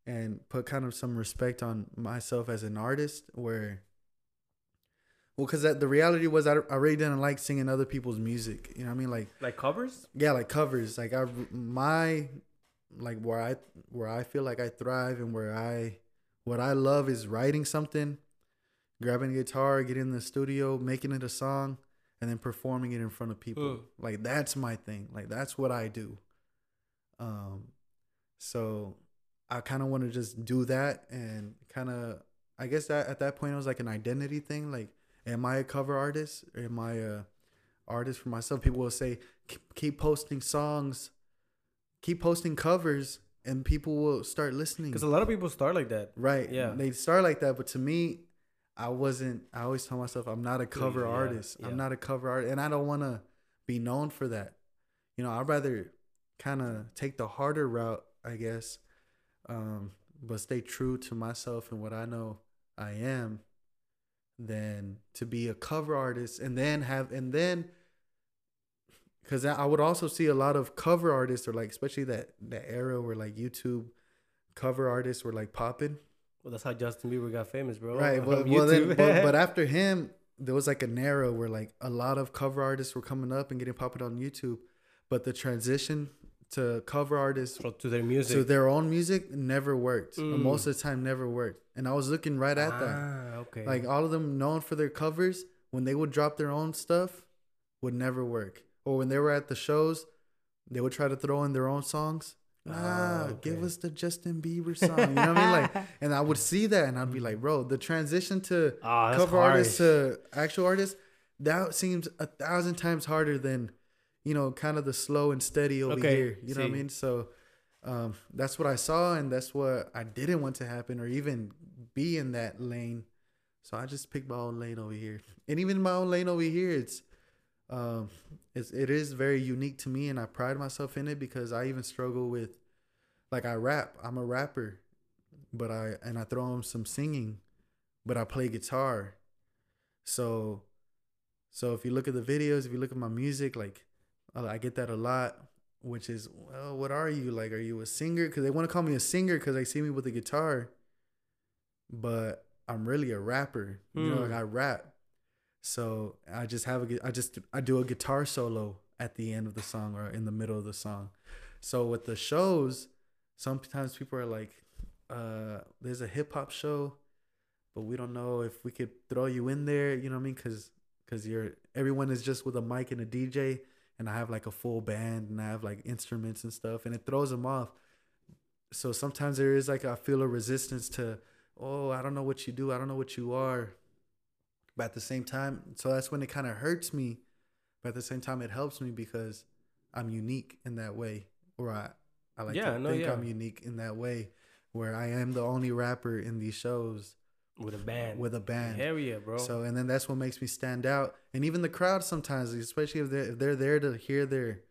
Speaker 1: and put kind of some respect on myself as an artist. Where, well, because the reality was I, I really didn't like singing other people's music. You know what I mean? Like
Speaker 2: Like covers?
Speaker 1: yeah like covers like i my like where i where i feel like i thrive and where i what i love is writing something grabbing a guitar getting in the studio making it a song and then performing it in front of people
Speaker 2: Mm.
Speaker 1: like that's my thing like that's what i do um so i kind of want to just do that and kind of i guess that at that point it was like an identity thing like am i a cover artist? Am i a artist for myself? People will say "Keep- posting songs keep posting covers and people will start listening.
Speaker 2: Because a lot of people start like that.
Speaker 1: right.
Speaker 2: Yeah.
Speaker 1: they start like that but to me i wasn't i always tell myself i'm not a cover
Speaker 2: yeah,
Speaker 1: artist.
Speaker 2: Yeah.
Speaker 1: i'm not a cover artist and i don't want to be known for that. You know i'd rather kind of take the harder route i guess um but stay true to myself and what i know i am than to be a cover artist and then have and then because I would also see a lot of cover artists or like especially that that era where like YouTube cover artists were like popping.
Speaker 2: Well, that's how Justin Bieber got famous, bro.
Speaker 1: right. Well, well then, but, but after him, there was like an era where like a lot of cover artists were coming up and getting popping on YouTube, but the transition to cover artists
Speaker 2: to their music.
Speaker 1: to their own music never worked.
Speaker 2: Mm.
Speaker 1: Most of the time, never worked. And I was looking right at that.
Speaker 2: Ah, okay.
Speaker 1: Like all of them known for their covers, when they would drop their own stuff, would never work. Or when they were at the shows, they would try to throw in their own songs. Ah,
Speaker 2: Oh,
Speaker 1: give us the Justin Bieber song. You know what I mean? Like, and I would see that, and I'd be like, bro, the transition to
Speaker 2: Ah, that's
Speaker 1: cover
Speaker 2: harsh.
Speaker 1: artist to actual artists, that seems a thousand times harder than, you know, kind of the slow and steady over
Speaker 2: Okay,
Speaker 1: here. You know what I mean? So, um, that's what I saw, and that's what I didn't want to happen, or even be in that lane. So I just picked my own lane over here, and even my own lane over here, it's um, it's, it is very unique to me, and I pride myself in it because I even struggle with, like, I rap. I'm a rapper, but I and I throw in some singing, but I play guitar. So, so if you look at the videos, if you look at my music, like, I get that a lot. Which is, well, what are you like? Are you a singer? Because they want to call me a singer because they see me with a guitar, but I'm really a rapper. You know,
Speaker 2: Hmm.
Speaker 1: like I rap. So I just have a, I just I do a guitar solo at the end of the song or in the middle of the song. So with the shows, sometimes people are like, uh, "There's a hip hop show, but we don't know if we could throw you in there." You know what I mean? Because because you're everyone is just with a mic and a DJ, and I have like a full band and I have like instruments and stuff, and it throws them off. So sometimes there is like I feel a resistance to, oh, I don't know what you do, I don't know what you are, but at the same time, so that's when it kind of hurts me, but at the same time, it helps me because I'm unique in that way, or I I like
Speaker 2: Yeah,
Speaker 1: to
Speaker 2: no,
Speaker 1: think
Speaker 2: yeah.
Speaker 1: I'm unique in that way, where I am the only rapper in these shows
Speaker 2: With a band.
Speaker 1: with a band.
Speaker 2: Hell yeah, bro.
Speaker 1: So and then that's what makes me stand out. And even the crowd sometimes, especially if they're if they're there to hear their,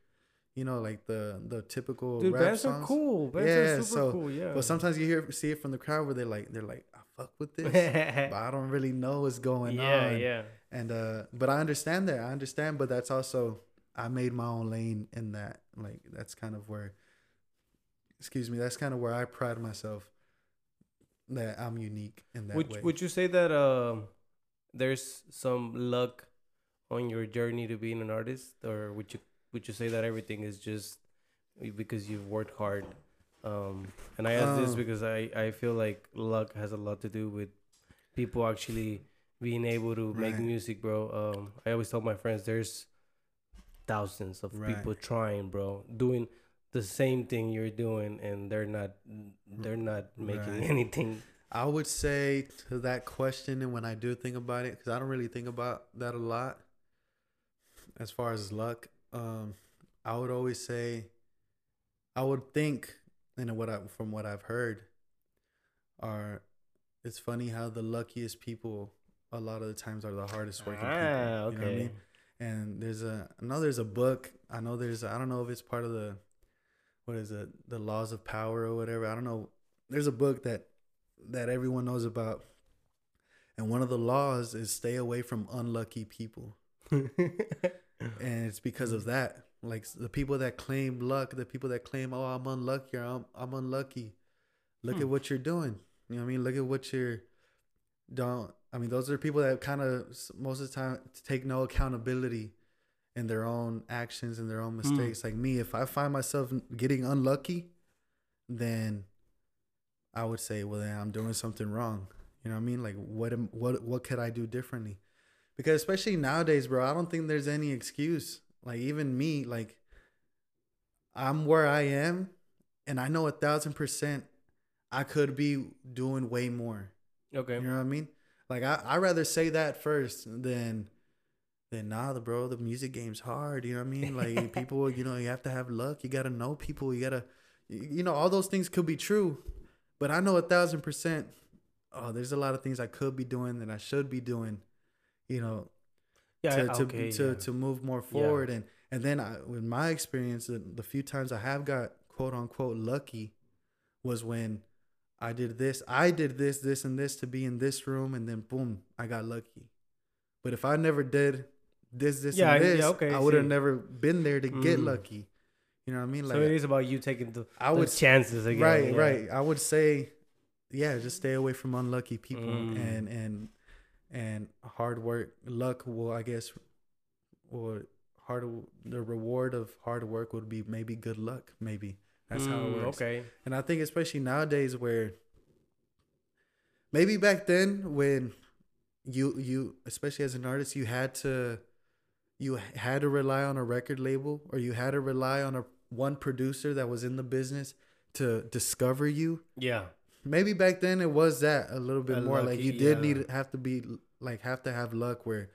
Speaker 1: you know, like the the typical
Speaker 2: Dude,
Speaker 1: rap
Speaker 2: bands
Speaker 1: songs.
Speaker 2: are cool. Bands
Speaker 1: Yeah,
Speaker 2: are super
Speaker 1: so-
Speaker 2: cool. Yeah.
Speaker 1: But sometimes you hear see it from the crowd where they're like they're like I fuck with this, but I don't really know what's going
Speaker 2: yeah,
Speaker 1: on.
Speaker 2: yeah.
Speaker 1: And uh, but I understand that. I understand, but that's also I made my own lane in that. Like that's kind of where. Excuse me. That's kind of where I pride myself. That I'm unique in that
Speaker 2: Would
Speaker 1: way.
Speaker 2: Would you say that um, there's some luck on your journey to being an artist, or would you would you say that everything is just because you've worked hard? Um, and I ask this
Speaker 1: Um,
Speaker 2: because I I feel like luck has a lot to do with people actually being able to make
Speaker 1: Right.
Speaker 2: music, bro. Um, I always tell my friends there's thousands of
Speaker 1: Right.
Speaker 2: people trying, bro, doing the same thing you're doing, and they're not they're not making
Speaker 1: Right.
Speaker 2: anything.
Speaker 1: I would say to that question, and when I do think about it, because I don't really think about that a lot, as far as luck, um, I would always say, I would think, and what I from what I've heard, are, it's funny how the luckiest people a lot of the times are the hardest working people.
Speaker 2: Ah,
Speaker 1: You know what I
Speaker 2: okay.
Speaker 1: mean? And there's a, I know there's a book. I know there's, I don't know if it's part of the, what is it, the laws of power or whatever. I don't know. There's a book that that everyone knows about. And one of the laws is stay away from unlucky people. And it's because of that. Like the people that claim luck, the people that claim, oh, I'm unlucky or I'm, I'm unlucky. Look
Speaker 2: Hmm.
Speaker 1: at what you're doing. You know what I mean? Look at what you're don't. I mean, those are people that kind of most of the time take no accountability in their own actions and their own
Speaker 2: Hmm.
Speaker 1: mistakes. Like me, if I find myself getting unlucky, then I would say, well, then I'm doing something wrong. You know what I mean? Like, what am what what could I do differently? Because especially nowadays, bro, I don't think there's any excuse. Like even me, like I'm where I am, and I know a thousand percent I could be doing way more.
Speaker 2: okay.
Speaker 1: You know what I mean? Like I I rather say that first than than nah, the bro, the music game's hard. You know what I mean? Like people, you know, you have to have luck. You gotta know people. You gotta, you you know, all those things could be true, but I know a thousand percent. Oh, there's a lot of things I could be doing that I should be doing. You know,
Speaker 2: Yeah.
Speaker 1: to to,
Speaker 2: okay.
Speaker 1: to,
Speaker 2: yeah.
Speaker 1: to move more forward and and then I, with my experience the, the few times i have got quote unquote lucky was when i did this i did this this and this to be in this room and then boom i got lucky but if i never did this this
Speaker 2: Yeah,
Speaker 1: and
Speaker 2: yeah,
Speaker 1: this
Speaker 2: okay, I
Speaker 1: would have never been there to get
Speaker 2: Mm.
Speaker 1: lucky you know what i mean like
Speaker 2: so it is about you taking the,
Speaker 1: i
Speaker 2: the
Speaker 1: would
Speaker 2: chances again.
Speaker 1: right
Speaker 2: yeah.
Speaker 1: right i would say yeah just stay away from unlucky people
Speaker 2: Mm.
Speaker 1: and and and hard work luck will i guess or hard the reward of hard work would be maybe good luck maybe that's how it
Speaker 2: Mm,
Speaker 1: works
Speaker 2: Okay.
Speaker 1: and i think especially nowadays where maybe back then when you you especially as an artist you had to you had to rely on a record label or you had to rely on a one producer that was in the business to discover you
Speaker 2: Yeah.
Speaker 1: maybe back then it was that a little bit
Speaker 2: A
Speaker 1: more like you did
Speaker 2: yeah.
Speaker 1: need have to be like have to have luck where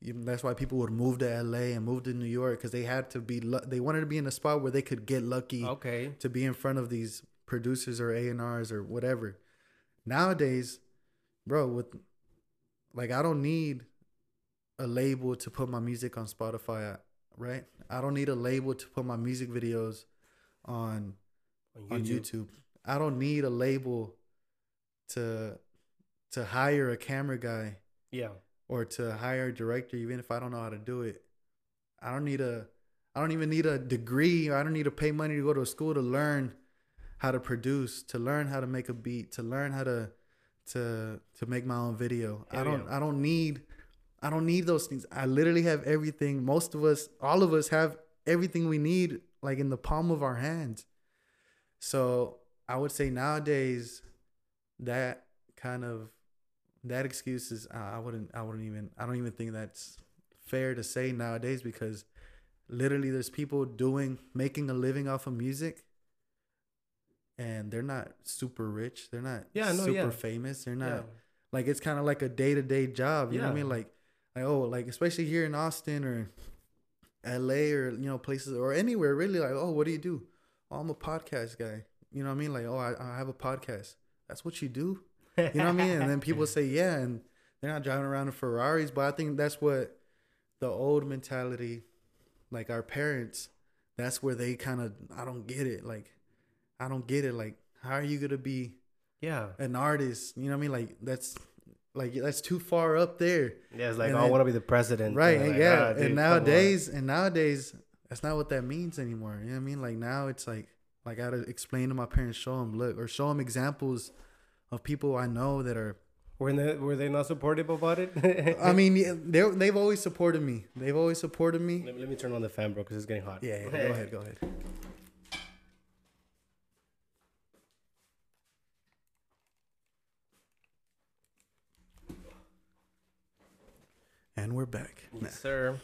Speaker 1: you, that's why people would move to LA and move to New York because they had to be they wanted to be in a spot where they could get lucky
Speaker 2: Okay.
Speaker 1: to be in front of these producers or A&Rs or whatever. Nowadays, bro, with like I don't need a label to put my music on Spotify at, right? I don't need a label to put my music videos on
Speaker 2: On
Speaker 1: on YouTube. I don't need a label to to hire a camera guy
Speaker 2: Yeah.
Speaker 1: or to hire a director even if I don't know how to do it. I don't need a I don't even need a degree. I don't need to pay money to go to a school to learn how to produce, to learn how to make a beat, to learn how to to to make my own video. I don't
Speaker 2: yeah.
Speaker 1: I don't need I don't need those things. I literally have everything. Most of us, all of us have everything we need like in the palm of our hands. So, I would say nowadays that kind of that excuse is I wouldn't I wouldn't even I don't even think that's fair to say nowadays because literally there's people doing making a living off of music and they're not super rich they're not
Speaker 2: Yeah, no,
Speaker 1: super
Speaker 2: yeah.
Speaker 1: famous they're not
Speaker 2: Yeah.
Speaker 1: like it's kind of like a day-to-day job you know what I mean like like oh like especially here in Austin or LA or you know places or anywhere really like oh what do you do oh, I'm a podcast guy you know what I mean like oh I, I have a podcast that's what you do you know what I mean? And then people say, yeah, and they're not driving around in Ferraris, but I think that's what the old mentality, like our parents, that's where they kind of, I don't get it. Like, I don't get it. Like, how are you going to be
Speaker 2: Yeah.
Speaker 1: an artist? You know what I mean? Like, that's, like, that's too far up there.
Speaker 2: Yeah, it's like
Speaker 1: And
Speaker 2: oh, I want to be the president.
Speaker 1: Right.
Speaker 2: Like,
Speaker 1: yeah.
Speaker 2: ah, dude,
Speaker 1: and nowadays, and nowadays, that's not what that means anymore. You know what I mean? Like, now it's like, like I gotta explain to my parents, show them, look, or show them examples of people I know that are
Speaker 2: were they were they not supportive about it?
Speaker 1: I mean, yeah, they they've always supported me. They've always supported me.
Speaker 2: let, me- let me turn on the fan, bro, because it's getting hot.
Speaker 1: Yeah, yeah, go ahead, go ahead. And we're back.
Speaker 2: Yes, sir.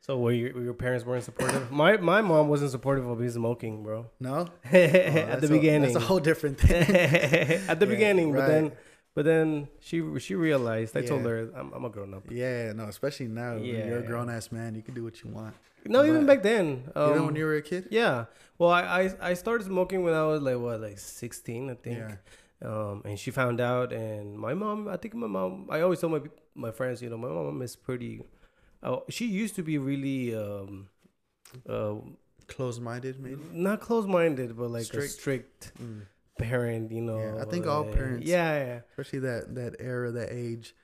Speaker 2: So were your, were your parents weren't supportive? my my mom wasn't supportive of me smoking, bro.
Speaker 1: No, Oh,
Speaker 2: At the
Speaker 1: that's a-
Speaker 2: beginning.
Speaker 1: that's a whole different thing.
Speaker 2: At the
Speaker 1: Yeah,
Speaker 2: beginning, but then but then she she realized. I told her I'm, I'm a grown up.
Speaker 1: yeah, no, especially now. when you're a grown ass man. You can do what you want.
Speaker 2: No, even back then. Um,
Speaker 1: Even when you were a kid.
Speaker 2: Yeah. Well, I, I I started smoking when I was like what, like 16, I think.
Speaker 1: Yeah.
Speaker 2: Um, and she found out, and my mom. I think my mom. I always tell my my friends, you know, my mom is pretty. Uh, she used to be really um, uh,
Speaker 1: Closed minded, maybe.
Speaker 2: not close minded, but like a
Speaker 1: Strict.
Speaker 2: strict
Speaker 1: Mm.
Speaker 2: parent. You know.
Speaker 1: Yeah, I think all parents-
Speaker 2: Yeah, yeah.
Speaker 1: Especially that that era, that age.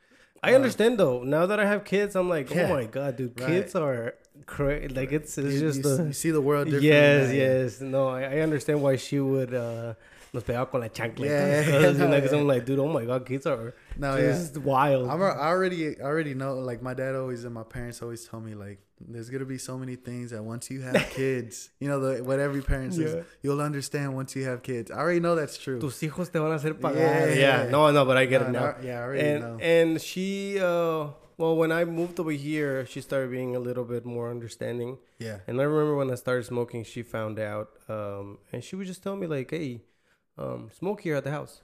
Speaker 2: I
Speaker 1: Uh,
Speaker 2: understand though. Now that I have kids, I'm like,
Speaker 1: Yeah.
Speaker 2: oh my god, dude,
Speaker 1: Right.
Speaker 2: kids are crazy. Like it's it's
Speaker 1: You,
Speaker 2: just
Speaker 1: you,
Speaker 2: the
Speaker 1: you see the world
Speaker 2: yes, yes. No, I, I understand why she would uh, nos pegaba con la chancla.
Speaker 1: Yeah,
Speaker 2: Yeah,
Speaker 1: yeah,
Speaker 2: 'cause
Speaker 1: yeah.
Speaker 2: I'm like, dude, oh my god, kids are
Speaker 1: No, yeah.
Speaker 2: just wild.
Speaker 1: I'm, I already I already know. Like my dad always and my parents always tell me like, there's gonna be so many things that once you have kids, you know, the what every parent says,
Speaker 2: Yeah.
Speaker 1: you'll understand once you have kids. I already know that's true.
Speaker 2: Tus hijos te van a hacer pagar.
Speaker 1: Yeah,
Speaker 2: Yeah,
Speaker 1: yeah.
Speaker 2: no, no, but I get
Speaker 1: No,
Speaker 2: it
Speaker 1: no,
Speaker 2: now.
Speaker 1: yeah, I already
Speaker 2: and
Speaker 1: know.
Speaker 2: and she, uh, well, when I moved over here, she started being a little bit more understanding.
Speaker 1: yeah,
Speaker 2: And I remember when I started smoking, she found out, um, and she would just tell me like, "Hey, um, smoke here at the house."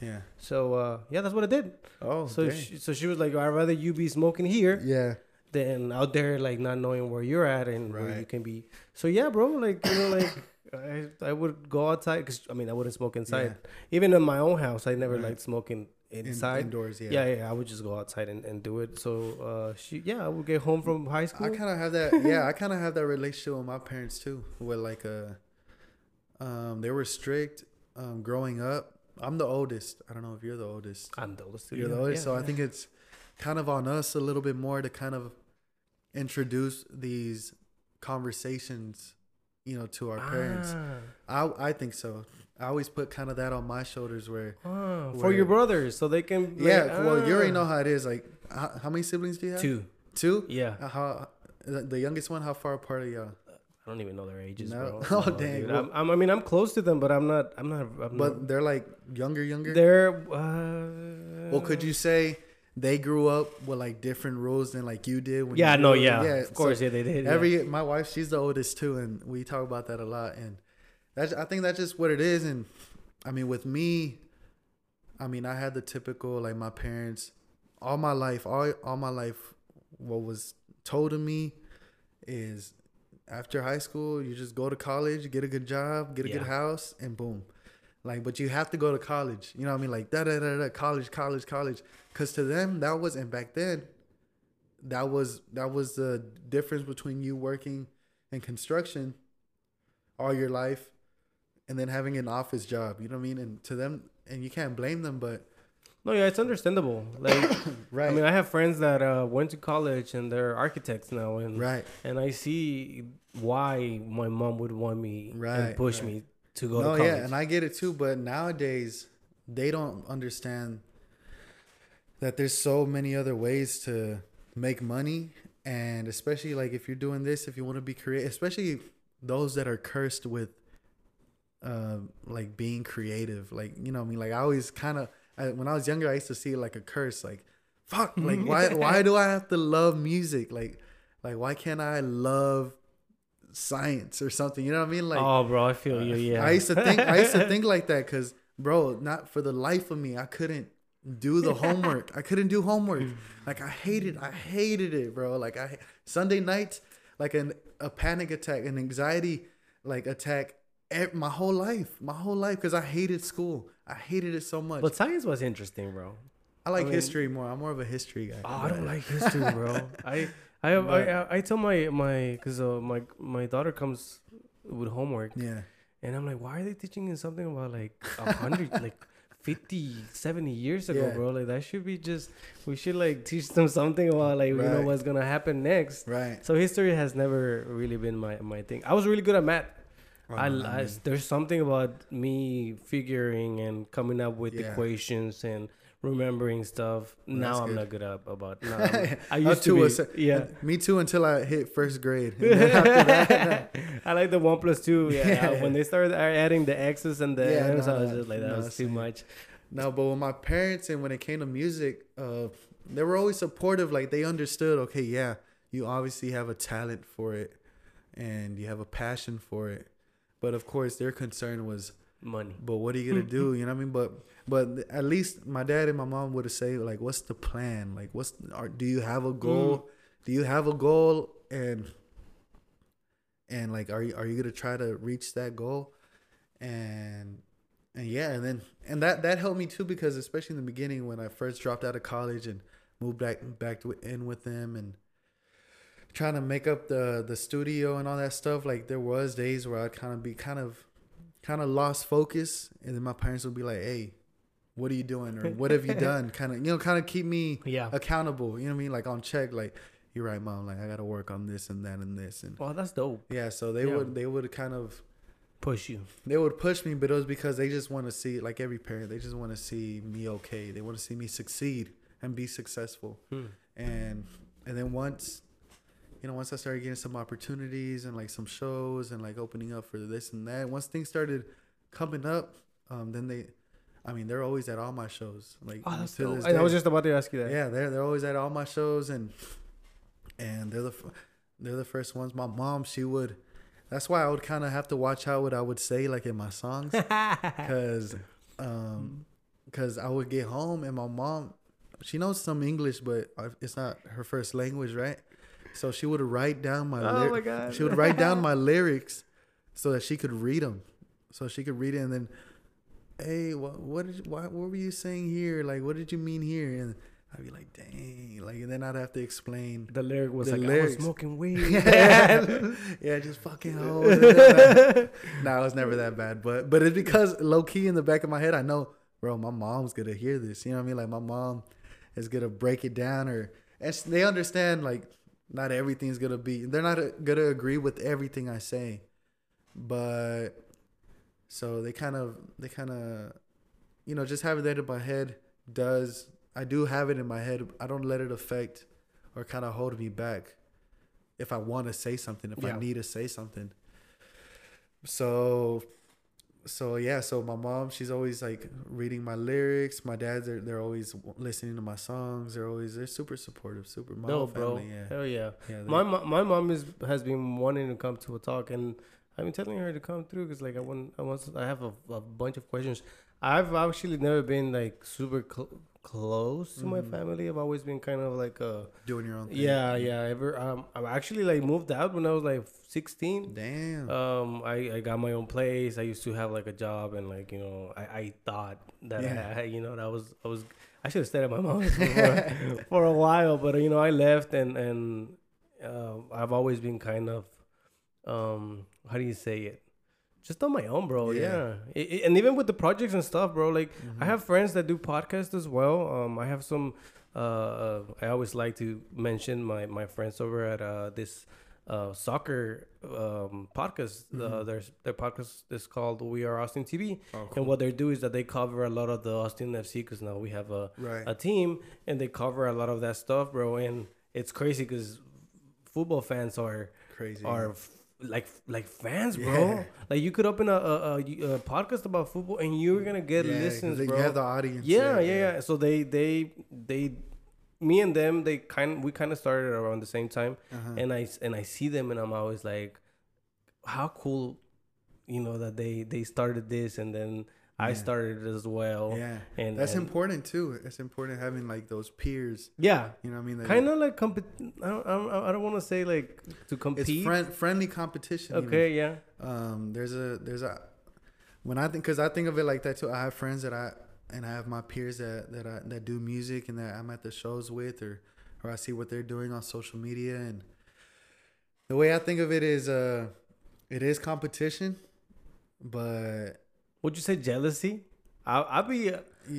Speaker 1: yeah.
Speaker 2: So uh, yeah, that's what I did.
Speaker 1: Oh,
Speaker 2: so
Speaker 1: dang.
Speaker 2: she, so she was like, "I'd rather you be smoking here
Speaker 1: yeah,
Speaker 2: than out there, like not knowing where you're at and where you can be." So yeah, bro, like you know, like I I would go outside because I mean I wouldn't smoke inside. Even in my own house, I never
Speaker 1: Right.
Speaker 2: liked smoking
Speaker 1: In-
Speaker 2: inside.
Speaker 1: indoors. Yeah,
Speaker 2: yeah. yeah, I would just go outside and, and do it. So uh, she, yeah, I would get home from high school.
Speaker 1: I kind of have that. Yeah, I kind of have that relationship with my parents too. With like a, um, they were strict. Um, growing up, I'm the oldest. I don't know if you're the oldest.
Speaker 2: I'm the oldest. too,
Speaker 1: You're the oldest,
Speaker 2: yeah,
Speaker 1: so I think it's kind of on us a little bit more to kind of introduce these conversations, you know, to our parents.
Speaker 2: Ah.
Speaker 1: I I think so. I always put kind of that on my shoulders where
Speaker 2: Ah, for your brothers, so they can.
Speaker 1: yeah,
Speaker 2: like,
Speaker 1: well, you already
Speaker 2: ah.
Speaker 1: know how it is. Like, how, how many siblings do you have?
Speaker 2: Two.
Speaker 1: Two.
Speaker 2: Yeah,
Speaker 1: Uh, How the the youngest one? How far apart are y'all?
Speaker 2: I don't even know their ages,
Speaker 1: No?
Speaker 2: bro.
Speaker 1: Oh, dang. Well-
Speaker 2: I'm, I'm, I mean, I'm close to them, but I'm not. I'm not. I'm
Speaker 1: But they're like younger, younger.
Speaker 2: they're. Uh,
Speaker 1: well, could you say they grew up with like different rules than like you did? When
Speaker 2: Yeah,
Speaker 1: you
Speaker 2: no,
Speaker 1: yeah,
Speaker 2: yeah, of
Speaker 1: so
Speaker 2: course, yeah, they did. yeah.
Speaker 1: Every my wife, she's the oldest too, and we talk about that a lot. And that's I think that's just what it is. And I mean, with me, I mean, I had the typical like my parents all my life, all all my life, what was told to me is after high school, you just go to college, get a good job, get a good house, and boom. Like, but you have to go to college. You know what I mean? Like da da da da college, college, college. Cause to them that wasn't back then. that was that was the difference between you working in construction all your life and then having an office job. You know what I mean? And to them, and you can't blame them, but
Speaker 2: No, yeah, it's understandable. Like,
Speaker 1: right,
Speaker 2: I mean, I have friends that uh, went to college and they're architects now, and
Speaker 1: right,
Speaker 2: and I see why my mom would want me
Speaker 1: Right,
Speaker 2: and push
Speaker 1: right.
Speaker 2: me to go
Speaker 1: no,
Speaker 2: to college.
Speaker 1: yeah, and I get it too. But nowadays, they don't understand that there's so many other ways to make money, and especially like if you're doing this, if you want to be creative, especially those that are cursed with, uh, like being creative, like you know, what I mean, like I always kind of when I was younger, I used to see it like a curse, like fuck, like why why do I have to love music, like like why can't I love science or something, you know what I mean, like.
Speaker 2: oh, bro, I feel you. Yeah,
Speaker 1: I used to think I used to think like that because, bro, not for the life of me, I couldn't do the homework. I couldn't do homework. Like I hated, I hated it, bro. Like I Sunday nights, like an a panic attack, an anxiety like attack. My whole life, my whole life, because I hated school. I hated it so much.
Speaker 2: But science was interesting, bro.
Speaker 1: I like
Speaker 2: I mean-
Speaker 1: history more. I'm more of a history guy.
Speaker 2: Oh, I don't like history, bro. I I have, I, I I tell my my because uh, my my daughter comes with homework
Speaker 1: Yeah,
Speaker 2: and I'm like, why are they teaching you something about like a hundred like 50, 70 years ago,
Speaker 1: Yeah.
Speaker 2: bro? Like that should be just we should like teach them something about like you know what's gonna happen next.
Speaker 1: right.
Speaker 2: So history has never really been my my thing. I was really good at math.
Speaker 1: Oh,
Speaker 2: I, I-
Speaker 1: mean,
Speaker 2: there's something about me figuring and coming up with
Speaker 1: Yeah.
Speaker 2: equations and remembering stuff. Now
Speaker 1: that's
Speaker 2: I'm
Speaker 1: good.
Speaker 2: not good at about. Now I'm- I used
Speaker 1: to a
Speaker 2: be.
Speaker 1: cer-
Speaker 2: yeah.
Speaker 1: Me too until I hit first grade. And then after that,
Speaker 2: I like the one plus two. Yeah,
Speaker 1: Yeah.
Speaker 2: when they started adding the X's and the
Speaker 1: Yeah,
Speaker 2: M's,
Speaker 1: no,
Speaker 2: I was
Speaker 1: no,
Speaker 2: just like, that
Speaker 1: no,
Speaker 2: was too
Speaker 1: same.
Speaker 2: much.
Speaker 1: No, but with my parents and when it came to music, uh, they were always supportive. Like they understood, okay, yeah, you obviously have a talent for it, and you have a passion for it. But of course, their concern was,
Speaker 2: Money.
Speaker 1: but what are you gonna do? You know what I mean? But but at least my dad and my mom would say like, what's the plan? Like, what's are, do you have a goal? Mm. Do you have a goal? And and like, are you are you gonna try to reach that goal? And and yeah, and then and that that helped me too because especially in the beginning when I first dropped out of college and moved back back to, in with them and trying to make up the the studio and all that stuff. Like there was days where I'd kind of be kind of kind of lost focus, and then my parents would be like, "Hey, what are you doing? Or what have you done?" Kind of you know, kind of keep me
Speaker 2: Yeah.
Speaker 1: accountable. You know what I mean? Like on check. Like you're right, mom. Like I got to work on this and that and this and
Speaker 2: Well, that's dope.
Speaker 1: yeah. So they
Speaker 2: Yeah.
Speaker 1: would they would kind of
Speaker 2: Push you.
Speaker 1: they would push me, but it was because they just want to see, like every parent, they just want to see me okay. They want to see me succeed and be successful.
Speaker 2: Hmm.
Speaker 1: And and then once, you know, once I started getting some opportunities and like some shows and like opening up for this and that, once things started coming up, um, then they, I mean, they're always at all my shows. Like
Speaker 2: Oh, that's I, was just about to ask you that.
Speaker 1: yeah, they're they're always at all my shows and and they're the they're the first ones. My mom, she would. That's why I would kind of have to watch out what I would say like in my songs, cause um, cause I would get home and my mom, she knows some English, but it's not her first language, right? So she would write down my.
Speaker 2: Oh
Speaker 1: lyr-
Speaker 2: my God.
Speaker 1: She would write down my lyrics, so that she could read them, so she could read it and then. Hey, what what did you, what, what were you saying here? Like, what did you mean here? And I'd be like, dang, like, and then I'd have to explain.
Speaker 2: The lyric was
Speaker 1: The
Speaker 2: like, I was smoking weed.
Speaker 1: yeah, just fucking hoes. no, it was never that bad, but but it's because low key in the back of my head, I know, bro, my mom's gonna hear this. You know what I mean? Like my mom is gonna break it down, or and they understand like not everything's gonna be. They're not gonna agree with everything I say, but so they kind of they kind of you know just having that in my head does I do have it in my head. I don't let it affect or kind of hold me back if I want to say something, if
Speaker 2: Yeah.
Speaker 1: I need to say something. So, so yeah. So my mom, she's always like reading my lyrics. My dads, they're they're always listening to my songs. They're always they're super supportive. Super my
Speaker 2: no, bro.
Speaker 1: family. Yeah,
Speaker 2: Hell yeah.
Speaker 1: yeah.
Speaker 2: My my mom is has been wanting to come to a talk, and I've been telling her to come through because like I want I want I have a, a bunch of questions. I've actually never been like super cl- close to my
Speaker 1: Mhm.
Speaker 2: family. I've always been kind of like a
Speaker 1: doing your own thing.
Speaker 2: yeah yeah. Ever um I actually like moved out when I was like sixteen.
Speaker 1: Damn.
Speaker 2: Um, I, I got my own place. I used to have like a job, and like you know, I, I thought that
Speaker 1: Yeah.
Speaker 2: I, you know that was I was I should have stayed at my mom's for, for a while, but you know, I left, and and uh, I've always been kind of, um, how do you say it? Just on my own, bro. Yeah,
Speaker 1: Yeah.
Speaker 2: It- it- and even with the projects and stuff, bro. Like
Speaker 1: Mm-hmm.
Speaker 2: I have friends that do podcasts as well. Um, I have some. Uh, uh, I always like to mention my my friends over at uh this uh soccer um podcast. Uh,
Speaker 1: Mhm.
Speaker 2: there's their podcast is called We Are Austin TV.
Speaker 1: Oh,
Speaker 2: And what they do is that they cover a lot of the Austin FC because now we have a,
Speaker 1: right.
Speaker 2: a team and they cover a lot of that stuff, bro. And it's crazy because football fans are
Speaker 1: Crazy.
Speaker 2: are like like fans, bro.
Speaker 1: Yeah.
Speaker 2: Like you could open a, a, a, podcast about football and you're gonna get
Speaker 1: Yeah,
Speaker 2: listens,
Speaker 1: they-
Speaker 2: bro.
Speaker 1: You have the audience.
Speaker 2: yeah,
Speaker 1: there,
Speaker 2: yeah, yeah. So they they they me and them they kind we kind of started around the same time
Speaker 1: Uh-huh.
Speaker 2: and I and I see them and I'm always like, how cool, you know, that they they started this and then I started as well.
Speaker 1: yeah.
Speaker 2: and
Speaker 1: That's
Speaker 2: and-
Speaker 1: important too. It's important having like those peers.
Speaker 2: Yeah,
Speaker 1: You know what I mean?
Speaker 2: kind of like compet. I don't I don't, I don't want to say like to compete.
Speaker 1: It's friend friendly competition. even.
Speaker 2: okay, yeah,
Speaker 1: Um. There's a there's a when I think because I think of it like that too. I have friends that I and I have my peers that that I that do music and that I'm at the shows with or or I see what they're doing on social media and the way I think of it is uh it is competition, but
Speaker 2: would you say jealousy? I I'd be.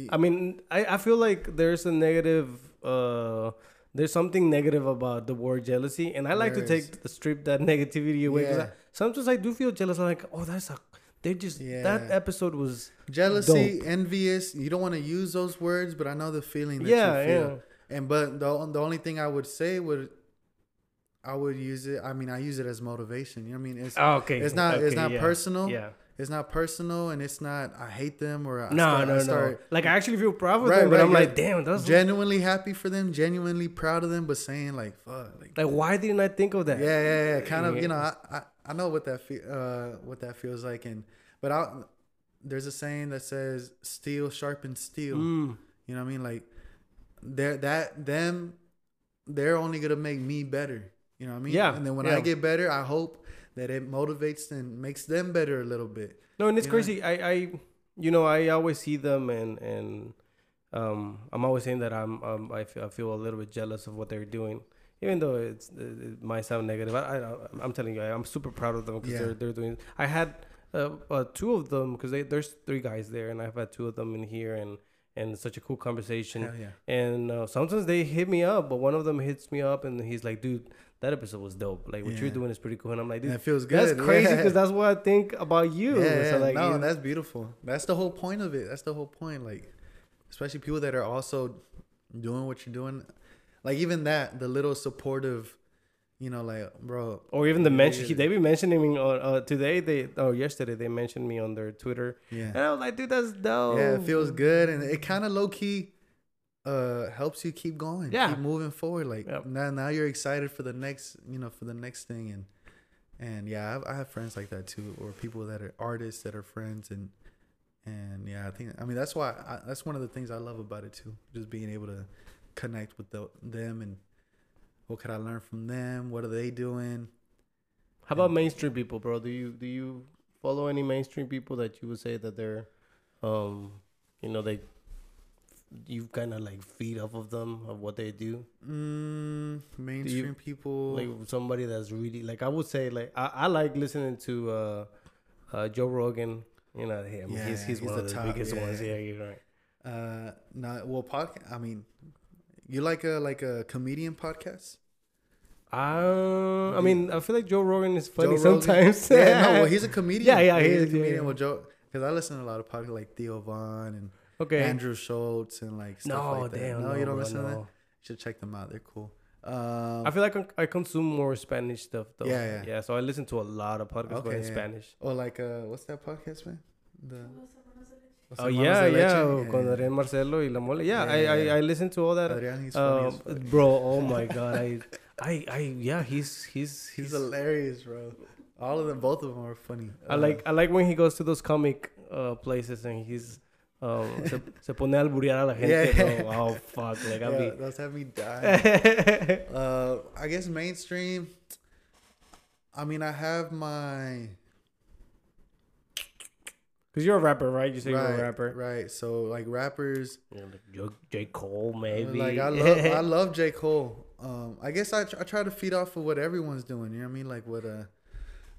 Speaker 2: I mean, I I feel like there's a negative. uh There's something negative about the word jealousy, and I like to
Speaker 1: There is.
Speaker 2: take the strip that negativity away.
Speaker 1: Yeah.
Speaker 2: I- sometimes I do feel jealous. I'm like, oh, that's a. They just that episode was
Speaker 1: jealousy, envious. You don't want to use those words, but I know the feeling that
Speaker 2: yeah
Speaker 1: you feel.
Speaker 2: yeah.
Speaker 1: And but the the only thing I would say would I would use it. I mean, I use it as motivation. You know what I mean? It's
Speaker 2: Oh, okay.
Speaker 1: it's not it's not
Speaker 2: yeah.
Speaker 1: personal.
Speaker 2: Yeah.
Speaker 1: It's not personal, and it's not I hate them or I
Speaker 2: No,
Speaker 1: start,
Speaker 2: no,
Speaker 1: I
Speaker 2: no.
Speaker 1: start
Speaker 2: Like I actually feel proud of
Speaker 1: Right,
Speaker 2: them, but
Speaker 1: right,
Speaker 2: I'm like, damn, that's
Speaker 1: genuinely happy for them, genuinely proud of them, but saying like fuck, like
Speaker 2: like why didn't I think of that?
Speaker 1: yeah, yeah, yeah. Kind of,
Speaker 2: Yeah.
Speaker 1: you know, I, I, I know what that fe- uh what that feels like, and but I there's a saying that says steel sharpens steel.
Speaker 2: Mm.
Speaker 1: You know what I mean? Like they're that them they're only gonna make me better. You know what I mean?
Speaker 2: Yeah,
Speaker 1: And then when
Speaker 2: yeah.
Speaker 1: I get better, I hope that it motivates and makes them better a little bit.
Speaker 2: No, and it's
Speaker 1: You know?
Speaker 2: crazy. I, I, you know, I always see them, and and um, I'm always saying that I'm, um, I feel, I feel a little bit jealous of what they're doing, even though it's it might sound negative. I, I I'm telling you, I'm super proud of them because
Speaker 1: Yeah.
Speaker 2: they're they're doing. I had uh, uh two of them because there's three guys there, and I've had two of them in here, and and it's such a cool conversation.
Speaker 1: Hell yeah.
Speaker 2: And uh, sometimes they hit me up, but one of them hits me up, and he's like, "Dude, that episode was dope. Like what you're doing is pretty cool." And I'm like, "Dude,
Speaker 1: it feels good.
Speaker 2: that's crazy
Speaker 1: Yeah.
Speaker 2: because that's what I think about you."
Speaker 1: Yeah,
Speaker 2: So, like,
Speaker 1: no,
Speaker 2: you-
Speaker 1: that's beautiful. That's the whole point of it. That's the whole point. Like, especially people that are also doing what you're doing. Like even that, the little supportive, you know, like bro.
Speaker 2: Or even the mention they be mentioning me on uh, today. They oh yesterday they mentioned me on their Twitter,
Speaker 1: Yeah, and
Speaker 2: I was like, dude, that's dope.
Speaker 1: yeah, it feels good, and it kind of low key, uh, helps you keep going.
Speaker 2: Yeah.
Speaker 1: keep moving forward. Like
Speaker 2: Yep.
Speaker 1: now, now you're excited for the next, you know, for the next thing, and and yeah, I have, I have friends like that too, or people that are artists that are friends, and and yeah, I think I mean that's why I, that's one of the things I love about it too, just being able to connect with the, them and what could I learn from them? What are they doing?
Speaker 2: How about mainstream people, bro? Do you do you follow any mainstream people that you would say that they're, um, you know, they, you kind of like feed off of them of what they do?
Speaker 1: Mm, mainstream people.
Speaker 2: Like somebody that's really like I would say like I, I like listening to uh, uh, Joe Rogan. You know, him.
Speaker 1: Yeah,
Speaker 2: he's he's,
Speaker 1: he's
Speaker 2: one
Speaker 1: the
Speaker 2: of the
Speaker 1: top,
Speaker 2: biggest
Speaker 1: yeah.
Speaker 2: ones. Yeah, you're right.
Speaker 1: Uh, not well. Podcast. I mean, you like a like a comedian podcast?
Speaker 2: Uh, I mean, I feel like Joe Rogan is funny
Speaker 1: Joe Rogan?
Speaker 2: sometimes.
Speaker 1: yeah, no. Well, he's a comedian.
Speaker 2: Yeah, yeah, he
Speaker 1: he's a comedian.
Speaker 2: yeah.
Speaker 1: Well, Joe, because I listen to a lot of podcasts like Theo Von and
Speaker 2: okay.
Speaker 1: Andrew Schulz and like stuff
Speaker 2: no,
Speaker 1: like that.
Speaker 2: damn.
Speaker 1: no, you don't
Speaker 2: bro,
Speaker 1: listen to that. You should check them out. They're cool. Um,
Speaker 2: I feel like I consume more Spanish stuff though.
Speaker 1: Yeah, yeah.
Speaker 2: Yeah, so I listen to a lot of podcasts but
Speaker 1: Okay,
Speaker 2: in
Speaker 1: yeah.
Speaker 2: Spanish.
Speaker 1: or like uh, what's that podcast, man? The
Speaker 2: Oh
Speaker 1: Los
Speaker 2: yeah,
Speaker 1: de
Speaker 2: yeah,
Speaker 1: Leche?
Speaker 2: con Adrián Marcelo y La Mole. Yeah,
Speaker 1: Yeah,
Speaker 2: I,
Speaker 1: yeah, yeah.
Speaker 2: I I listen to all that.
Speaker 1: Adrian, he's funny
Speaker 2: Um,
Speaker 1: as
Speaker 2: bro, oh my god, I, I, I, yeah, he's he's
Speaker 1: He's
Speaker 2: he's.
Speaker 1: hilarious, bro. All of them, both of them are funny.
Speaker 2: I like I like when he goes to those comic uh, places and he's um se, se pone a alburear a la gente.
Speaker 1: Yeah.
Speaker 2: Bro. Oh fuck, like
Speaker 1: yeah,
Speaker 2: I'll
Speaker 1: those have me die. uh, I guess mainstream. I mean, I have my.
Speaker 2: Because you're a rapper, right? You say
Speaker 1: right,
Speaker 2: you're a rapper.
Speaker 1: right? So like rappers,
Speaker 2: Yeah, like J-, J. Cole, maybe.
Speaker 1: like I love I love J Cole. Um, I guess I, tr- I try to feed off of what everyone's doing. You know what I mean? Like what uh,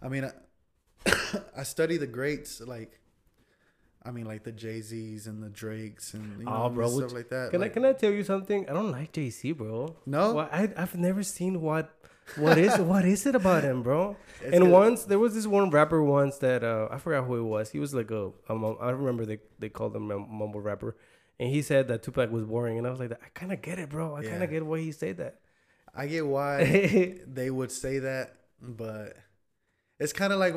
Speaker 1: I mean, I, I study the greats like. I mean, like the Jay Z's and the Drakes and you know,
Speaker 2: Oh, bro,
Speaker 1: stuff like that.
Speaker 2: Can
Speaker 1: like,
Speaker 2: I can I tell you something? I don't like JC, bro.
Speaker 1: no,
Speaker 2: Well, I I've never seen what what is what is it about him, bro?
Speaker 1: It's
Speaker 2: and
Speaker 1: good.
Speaker 2: once there was this one rapper once that uh, I forgot who it was. He was like a, a mum- I remember they they called him a mumble rapper, and he said that Tupac was boring, and I was like, I kind of get it, bro. I kind of get why he said that.
Speaker 1: I get why they would say that, but it's kind of like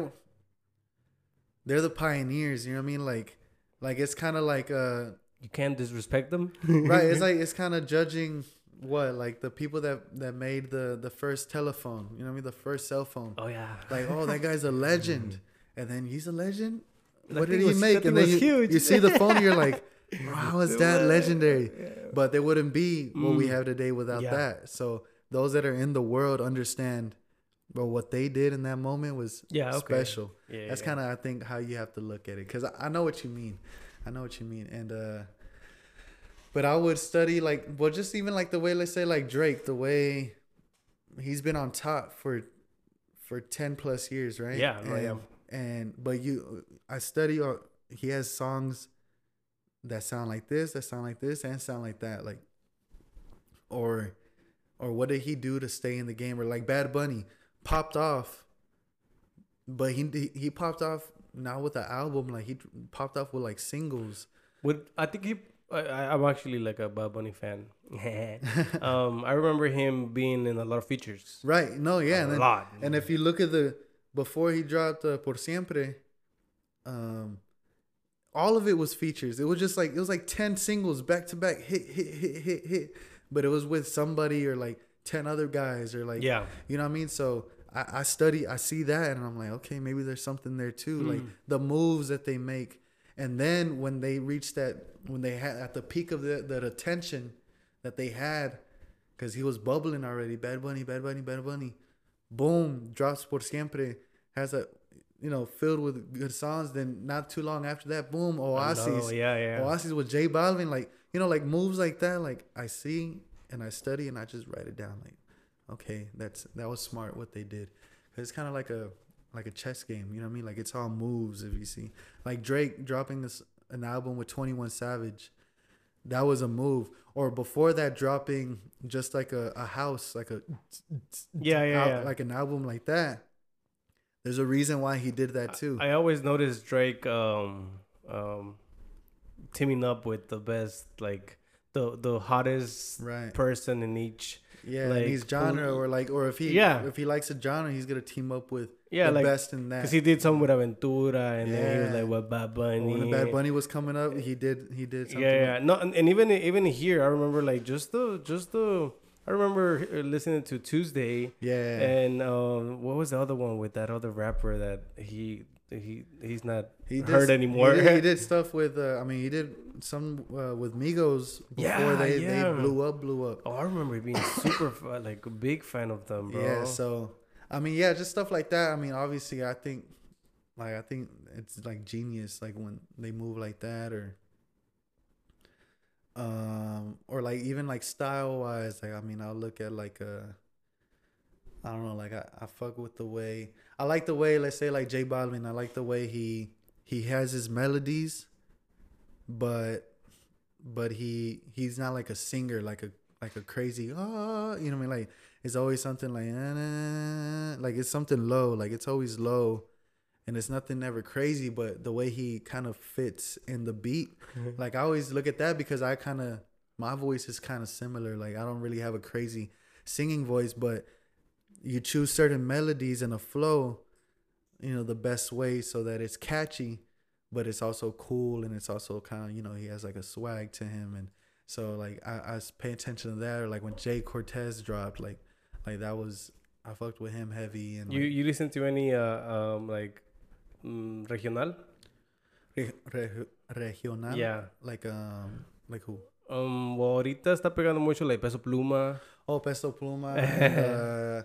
Speaker 1: they're the pioneers. You know what I mean? Like, like it's kind of like uh,
Speaker 2: you can't disrespect them,
Speaker 1: right? It's like it's kind of judging what like the people that that made the the first telephone. You know what I mean? The first cell phone.
Speaker 2: oh yeah,
Speaker 1: Like, oh, that guy's a legend, and then he's a legend.
Speaker 2: That
Speaker 1: What did he
Speaker 2: was-
Speaker 1: make? And then you,
Speaker 2: huge.
Speaker 1: you see the phone, you're like, how is that legendary? But they wouldn't be what we
Speaker 2: Mm.
Speaker 1: have today without
Speaker 2: Yeah.
Speaker 1: that. So those that are in the world understand, bro, what they did in that moment was
Speaker 2: Yeah, okay.
Speaker 1: special.
Speaker 2: Yeah,
Speaker 1: That's
Speaker 2: yeah.
Speaker 1: kind of I think how you have to look at it because I, I know what you mean. I know what you mean, and uh, but I would study like well, just even like the way let's say like Drake, the way he's been on top for for ten plus years, right?
Speaker 2: Yeah,
Speaker 1: and,
Speaker 2: yeah.
Speaker 1: and but you, I study or he has songs that sound like this, that sound like this, and sound like that, like or or what did he do to stay in the game? Or like Bad Bunny popped off, but he he, he popped off not with an album, like he popped off with like singles.
Speaker 2: Would I think he? I, I'm actually like a Bad Bunny fan. um, I remember him being in a lot of features.
Speaker 1: Right? No, yeah,
Speaker 2: a
Speaker 1: and then,
Speaker 2: lot.
Speaker 1: and if you look at the before he dropped uh, Por Siempre, um, all of it was features. It was just like it was like ten singles back to back, hit, hit, hit, hit, hit. But it was with somebody or like ten other guys or like
Speaker 2: yeah,
Speaker 1: You know what I mean? So I, I study, I see that, and I'm like, okay, maybe there's something there too. Like
Speaker 2: Mm.
Speaker 1: the moves that they make, and then when they reach that, when they had at the peak of the, that attention that they had, because he was bubbling already. Bad Bunny, Bad Bunny, Bad Bunny, boom, drops por siempre, has a, you know, filled with good songs. Then not too long after that, boom, Oasis.
Speaker 2: No, yeah, yeah.
Speaker 1: Oasis with J Balvin, like you know, like moves like that. Like I see and I study and I just write it down. Like, okay, that's that was smart what they did. 'Cause it's kind of like a like a chess game. You know what I mean? Like it's all moves. If you see, like Drake dropping this an album with Twenty One Savage, that was a move. Or before that, dropping just like a, a house, like a
Speaker 2: Yeah, yeah,
Speaker 1: al-
Speaker 2: yeah.
Speaker 1: like an album like that. There's a reason why he did that too.
Speaker 2: I always notice Drake um um teaming up with the best like the the hottest
Speaker 1: right.
Speaker 2: person in each
Speaker 1: Yeah,
Speaker 2: Like,
Speaker 1: he's genre or like or if he
Speaker 2: Yeah.
Speaker 1: if he likes a genre, he's gonna team up with
Speaker 2: yeah
Speaker 1: the
Speaker 2: like
Speaker 1: best in that.
Speaker 2: because he did some with Aventura and then he was like with Bad Bunny.
Speaker 1: when Bad Bunny was coming up, he did he did something.
Speaker 2: yeah, yeah.
Speaker 1: like-
Speaker 2: No, and, and even even here, I remember like just the just the. I remember listening to Tuesday,
Speaker 1: yeah.
Speaker 2: and um, what was the other one with that other rapper that he he he's not
Speaker 1: He did,
Speaker 2: heard anymore.
Speaker 1: He did, he did stuff with. Uh, I mean, he did some uh, with Migos before
Speaker 2: Yeah,
Speaker 1: they
Speaker 2: yeah.
Speaker 1: they blew up, blew up.
Speaker 2: Oh, I remember being super like a big fan of them, bro.
Speaker 1: Yeah. So I mean, yeah, just stuff like that. I mean, obviously, I think like I think it's like genius, like when they move like that, or um, or like even like style wise. Like I mean, I'll look at like uh I don't know, like I, I fuck with the way I like the way let's say like J Balvin. I like the way he he has his melodies, but but he he's not like a singer like a like a crazy ah you know what I mean like it's always something like "Ah, nah, nah," like it's something low like it's always low and it's nothing ever crazy but the way he kind of fits in the beat like I always look at that because I kind of my voice is kind of similar like I don't really have a crazy singing voice but you choose certain melodies and a flow you know the best way so that it's catchy but it's also cool and it's also kind of you know he has like a swag to him and so like I, I pay attention to that or like when Jhay Cortez dropped like like that was I fucked with him heavy and
Speaker 2: You
Speaker 1: like,
Speaker 2: you listen to any uh um like mm, regional?
Speaker 1: re, re, regional
Speaker 2: Yeah.
Speaker 1: like um like who
Speaker 2: Um, well, ahorita está pegando mucho like Peso Pluma.
Speaker 1: Oh Peso Pluma uh,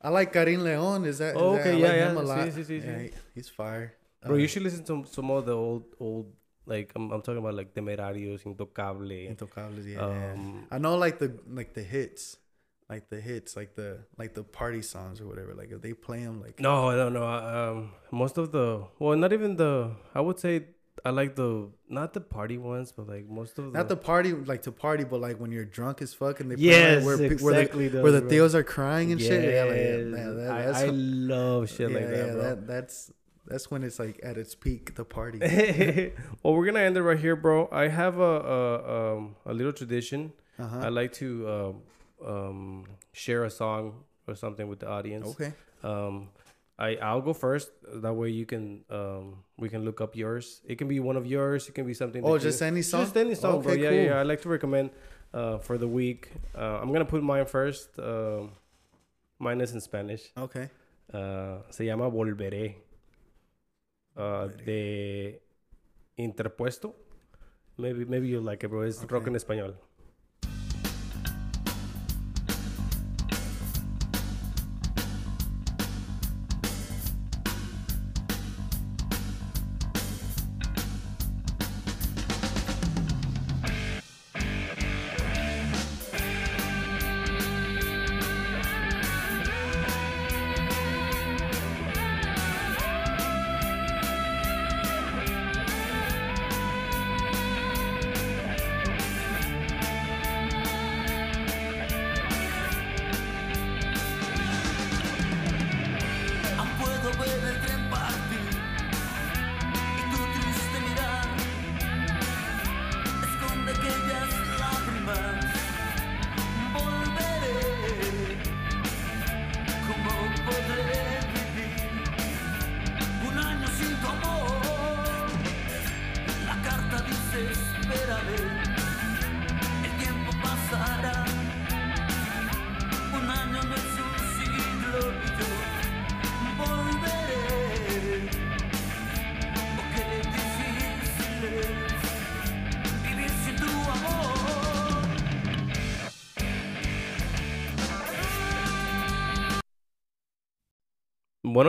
Speaker 1: I like Karim Leon is that is
Speaker 2: Oh,
Speaker 1: that-
Speaker 2: okay,
Speaker 1: I
Speaker 2: yeah,
Speaker 1: like
Speaker 2: yeah.
Speaker 1: him a lot
Speaker 2: sí, sí,
Speaker 1: yeah,
Speaker 2: sí.
Speaker 1: he- he's fire
Speaker 2: Bro,
Speaker 1: Uh,
Speaker 2: you should listen to some of the old, old, like, I'm, I'm talking about like Temerarios, Intocable.
Speaker 1: Intocables, yeah, yeah.
Speaker 2: Um,
Speaker 1: I know like the like the hits, like the hits, like the like the party songs or whatever. Like if they play them, like
Speaker 2: no, I don't know. Um, most of the, well, not even the, I would say I like the, not the party ones, but like most of the.
Speaker 1: not the party like to party, but like when you're drunk as fuck and they play
Speaker 2: Yes,
Speaker 1: like, where, pe- where the
Speaker 2: exactly.
Speaker 1: where the
Speaker 2: bro.
Speaker 1: theos are crying and shit. Yeah, like, yeah, man, that,
Speaker 2: I, I love shit like that,
Speaker 1: yeah,
Speaker 2: bro.
Speaker 1: that- that's that's when it's like at its peak, the party.
Speaker 2: well, we're gonna end it right here, bro. I have a a, um, a little tradition. I
Speaker 1: Uh-huh.
Speaker 2: like to um, um, share a song or something with the audience.
Speaker 1: Okay.
Speaker 2: Um, I I'll go first. That way you can um we can look up yours. It can be one of yours. It can be something.
Speaker 1: Oh,
Speaker 2: that you-
Speaker 1: just any song.
Speaker 2: just any song, bro.
Speaker 1: Okay,
Speaker 2: Yeah,
Speaker 1: cool.
Speaker 2: yeah, yeah. I like to recommend uh for the week. Uh, I'm gonna put mine first. Um, mine is in Spanish.
Speaker 1: Okay.
Speaker 2: Uh, se llama Volveré. Uh, de Interpuesto. Maybe maybe you like it, bro. It's rock
Speaker 1: Okay.
Speaker 2: en español.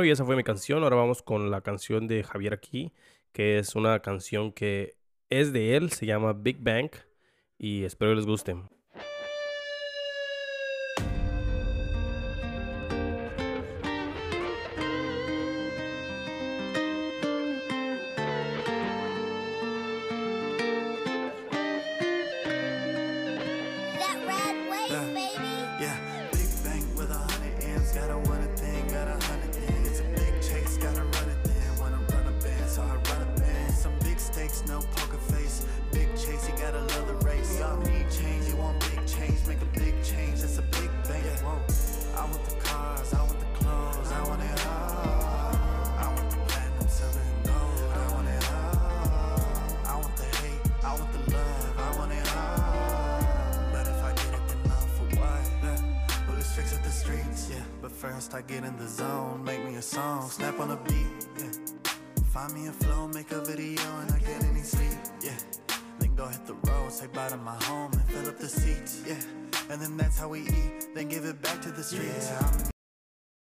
Speaker 3: Y
Speaker 2: esa fue mi canción. Ahora vamos con la canción de Javier aquí, que es una canción que es de él, se llama Big Bang y espero les guste.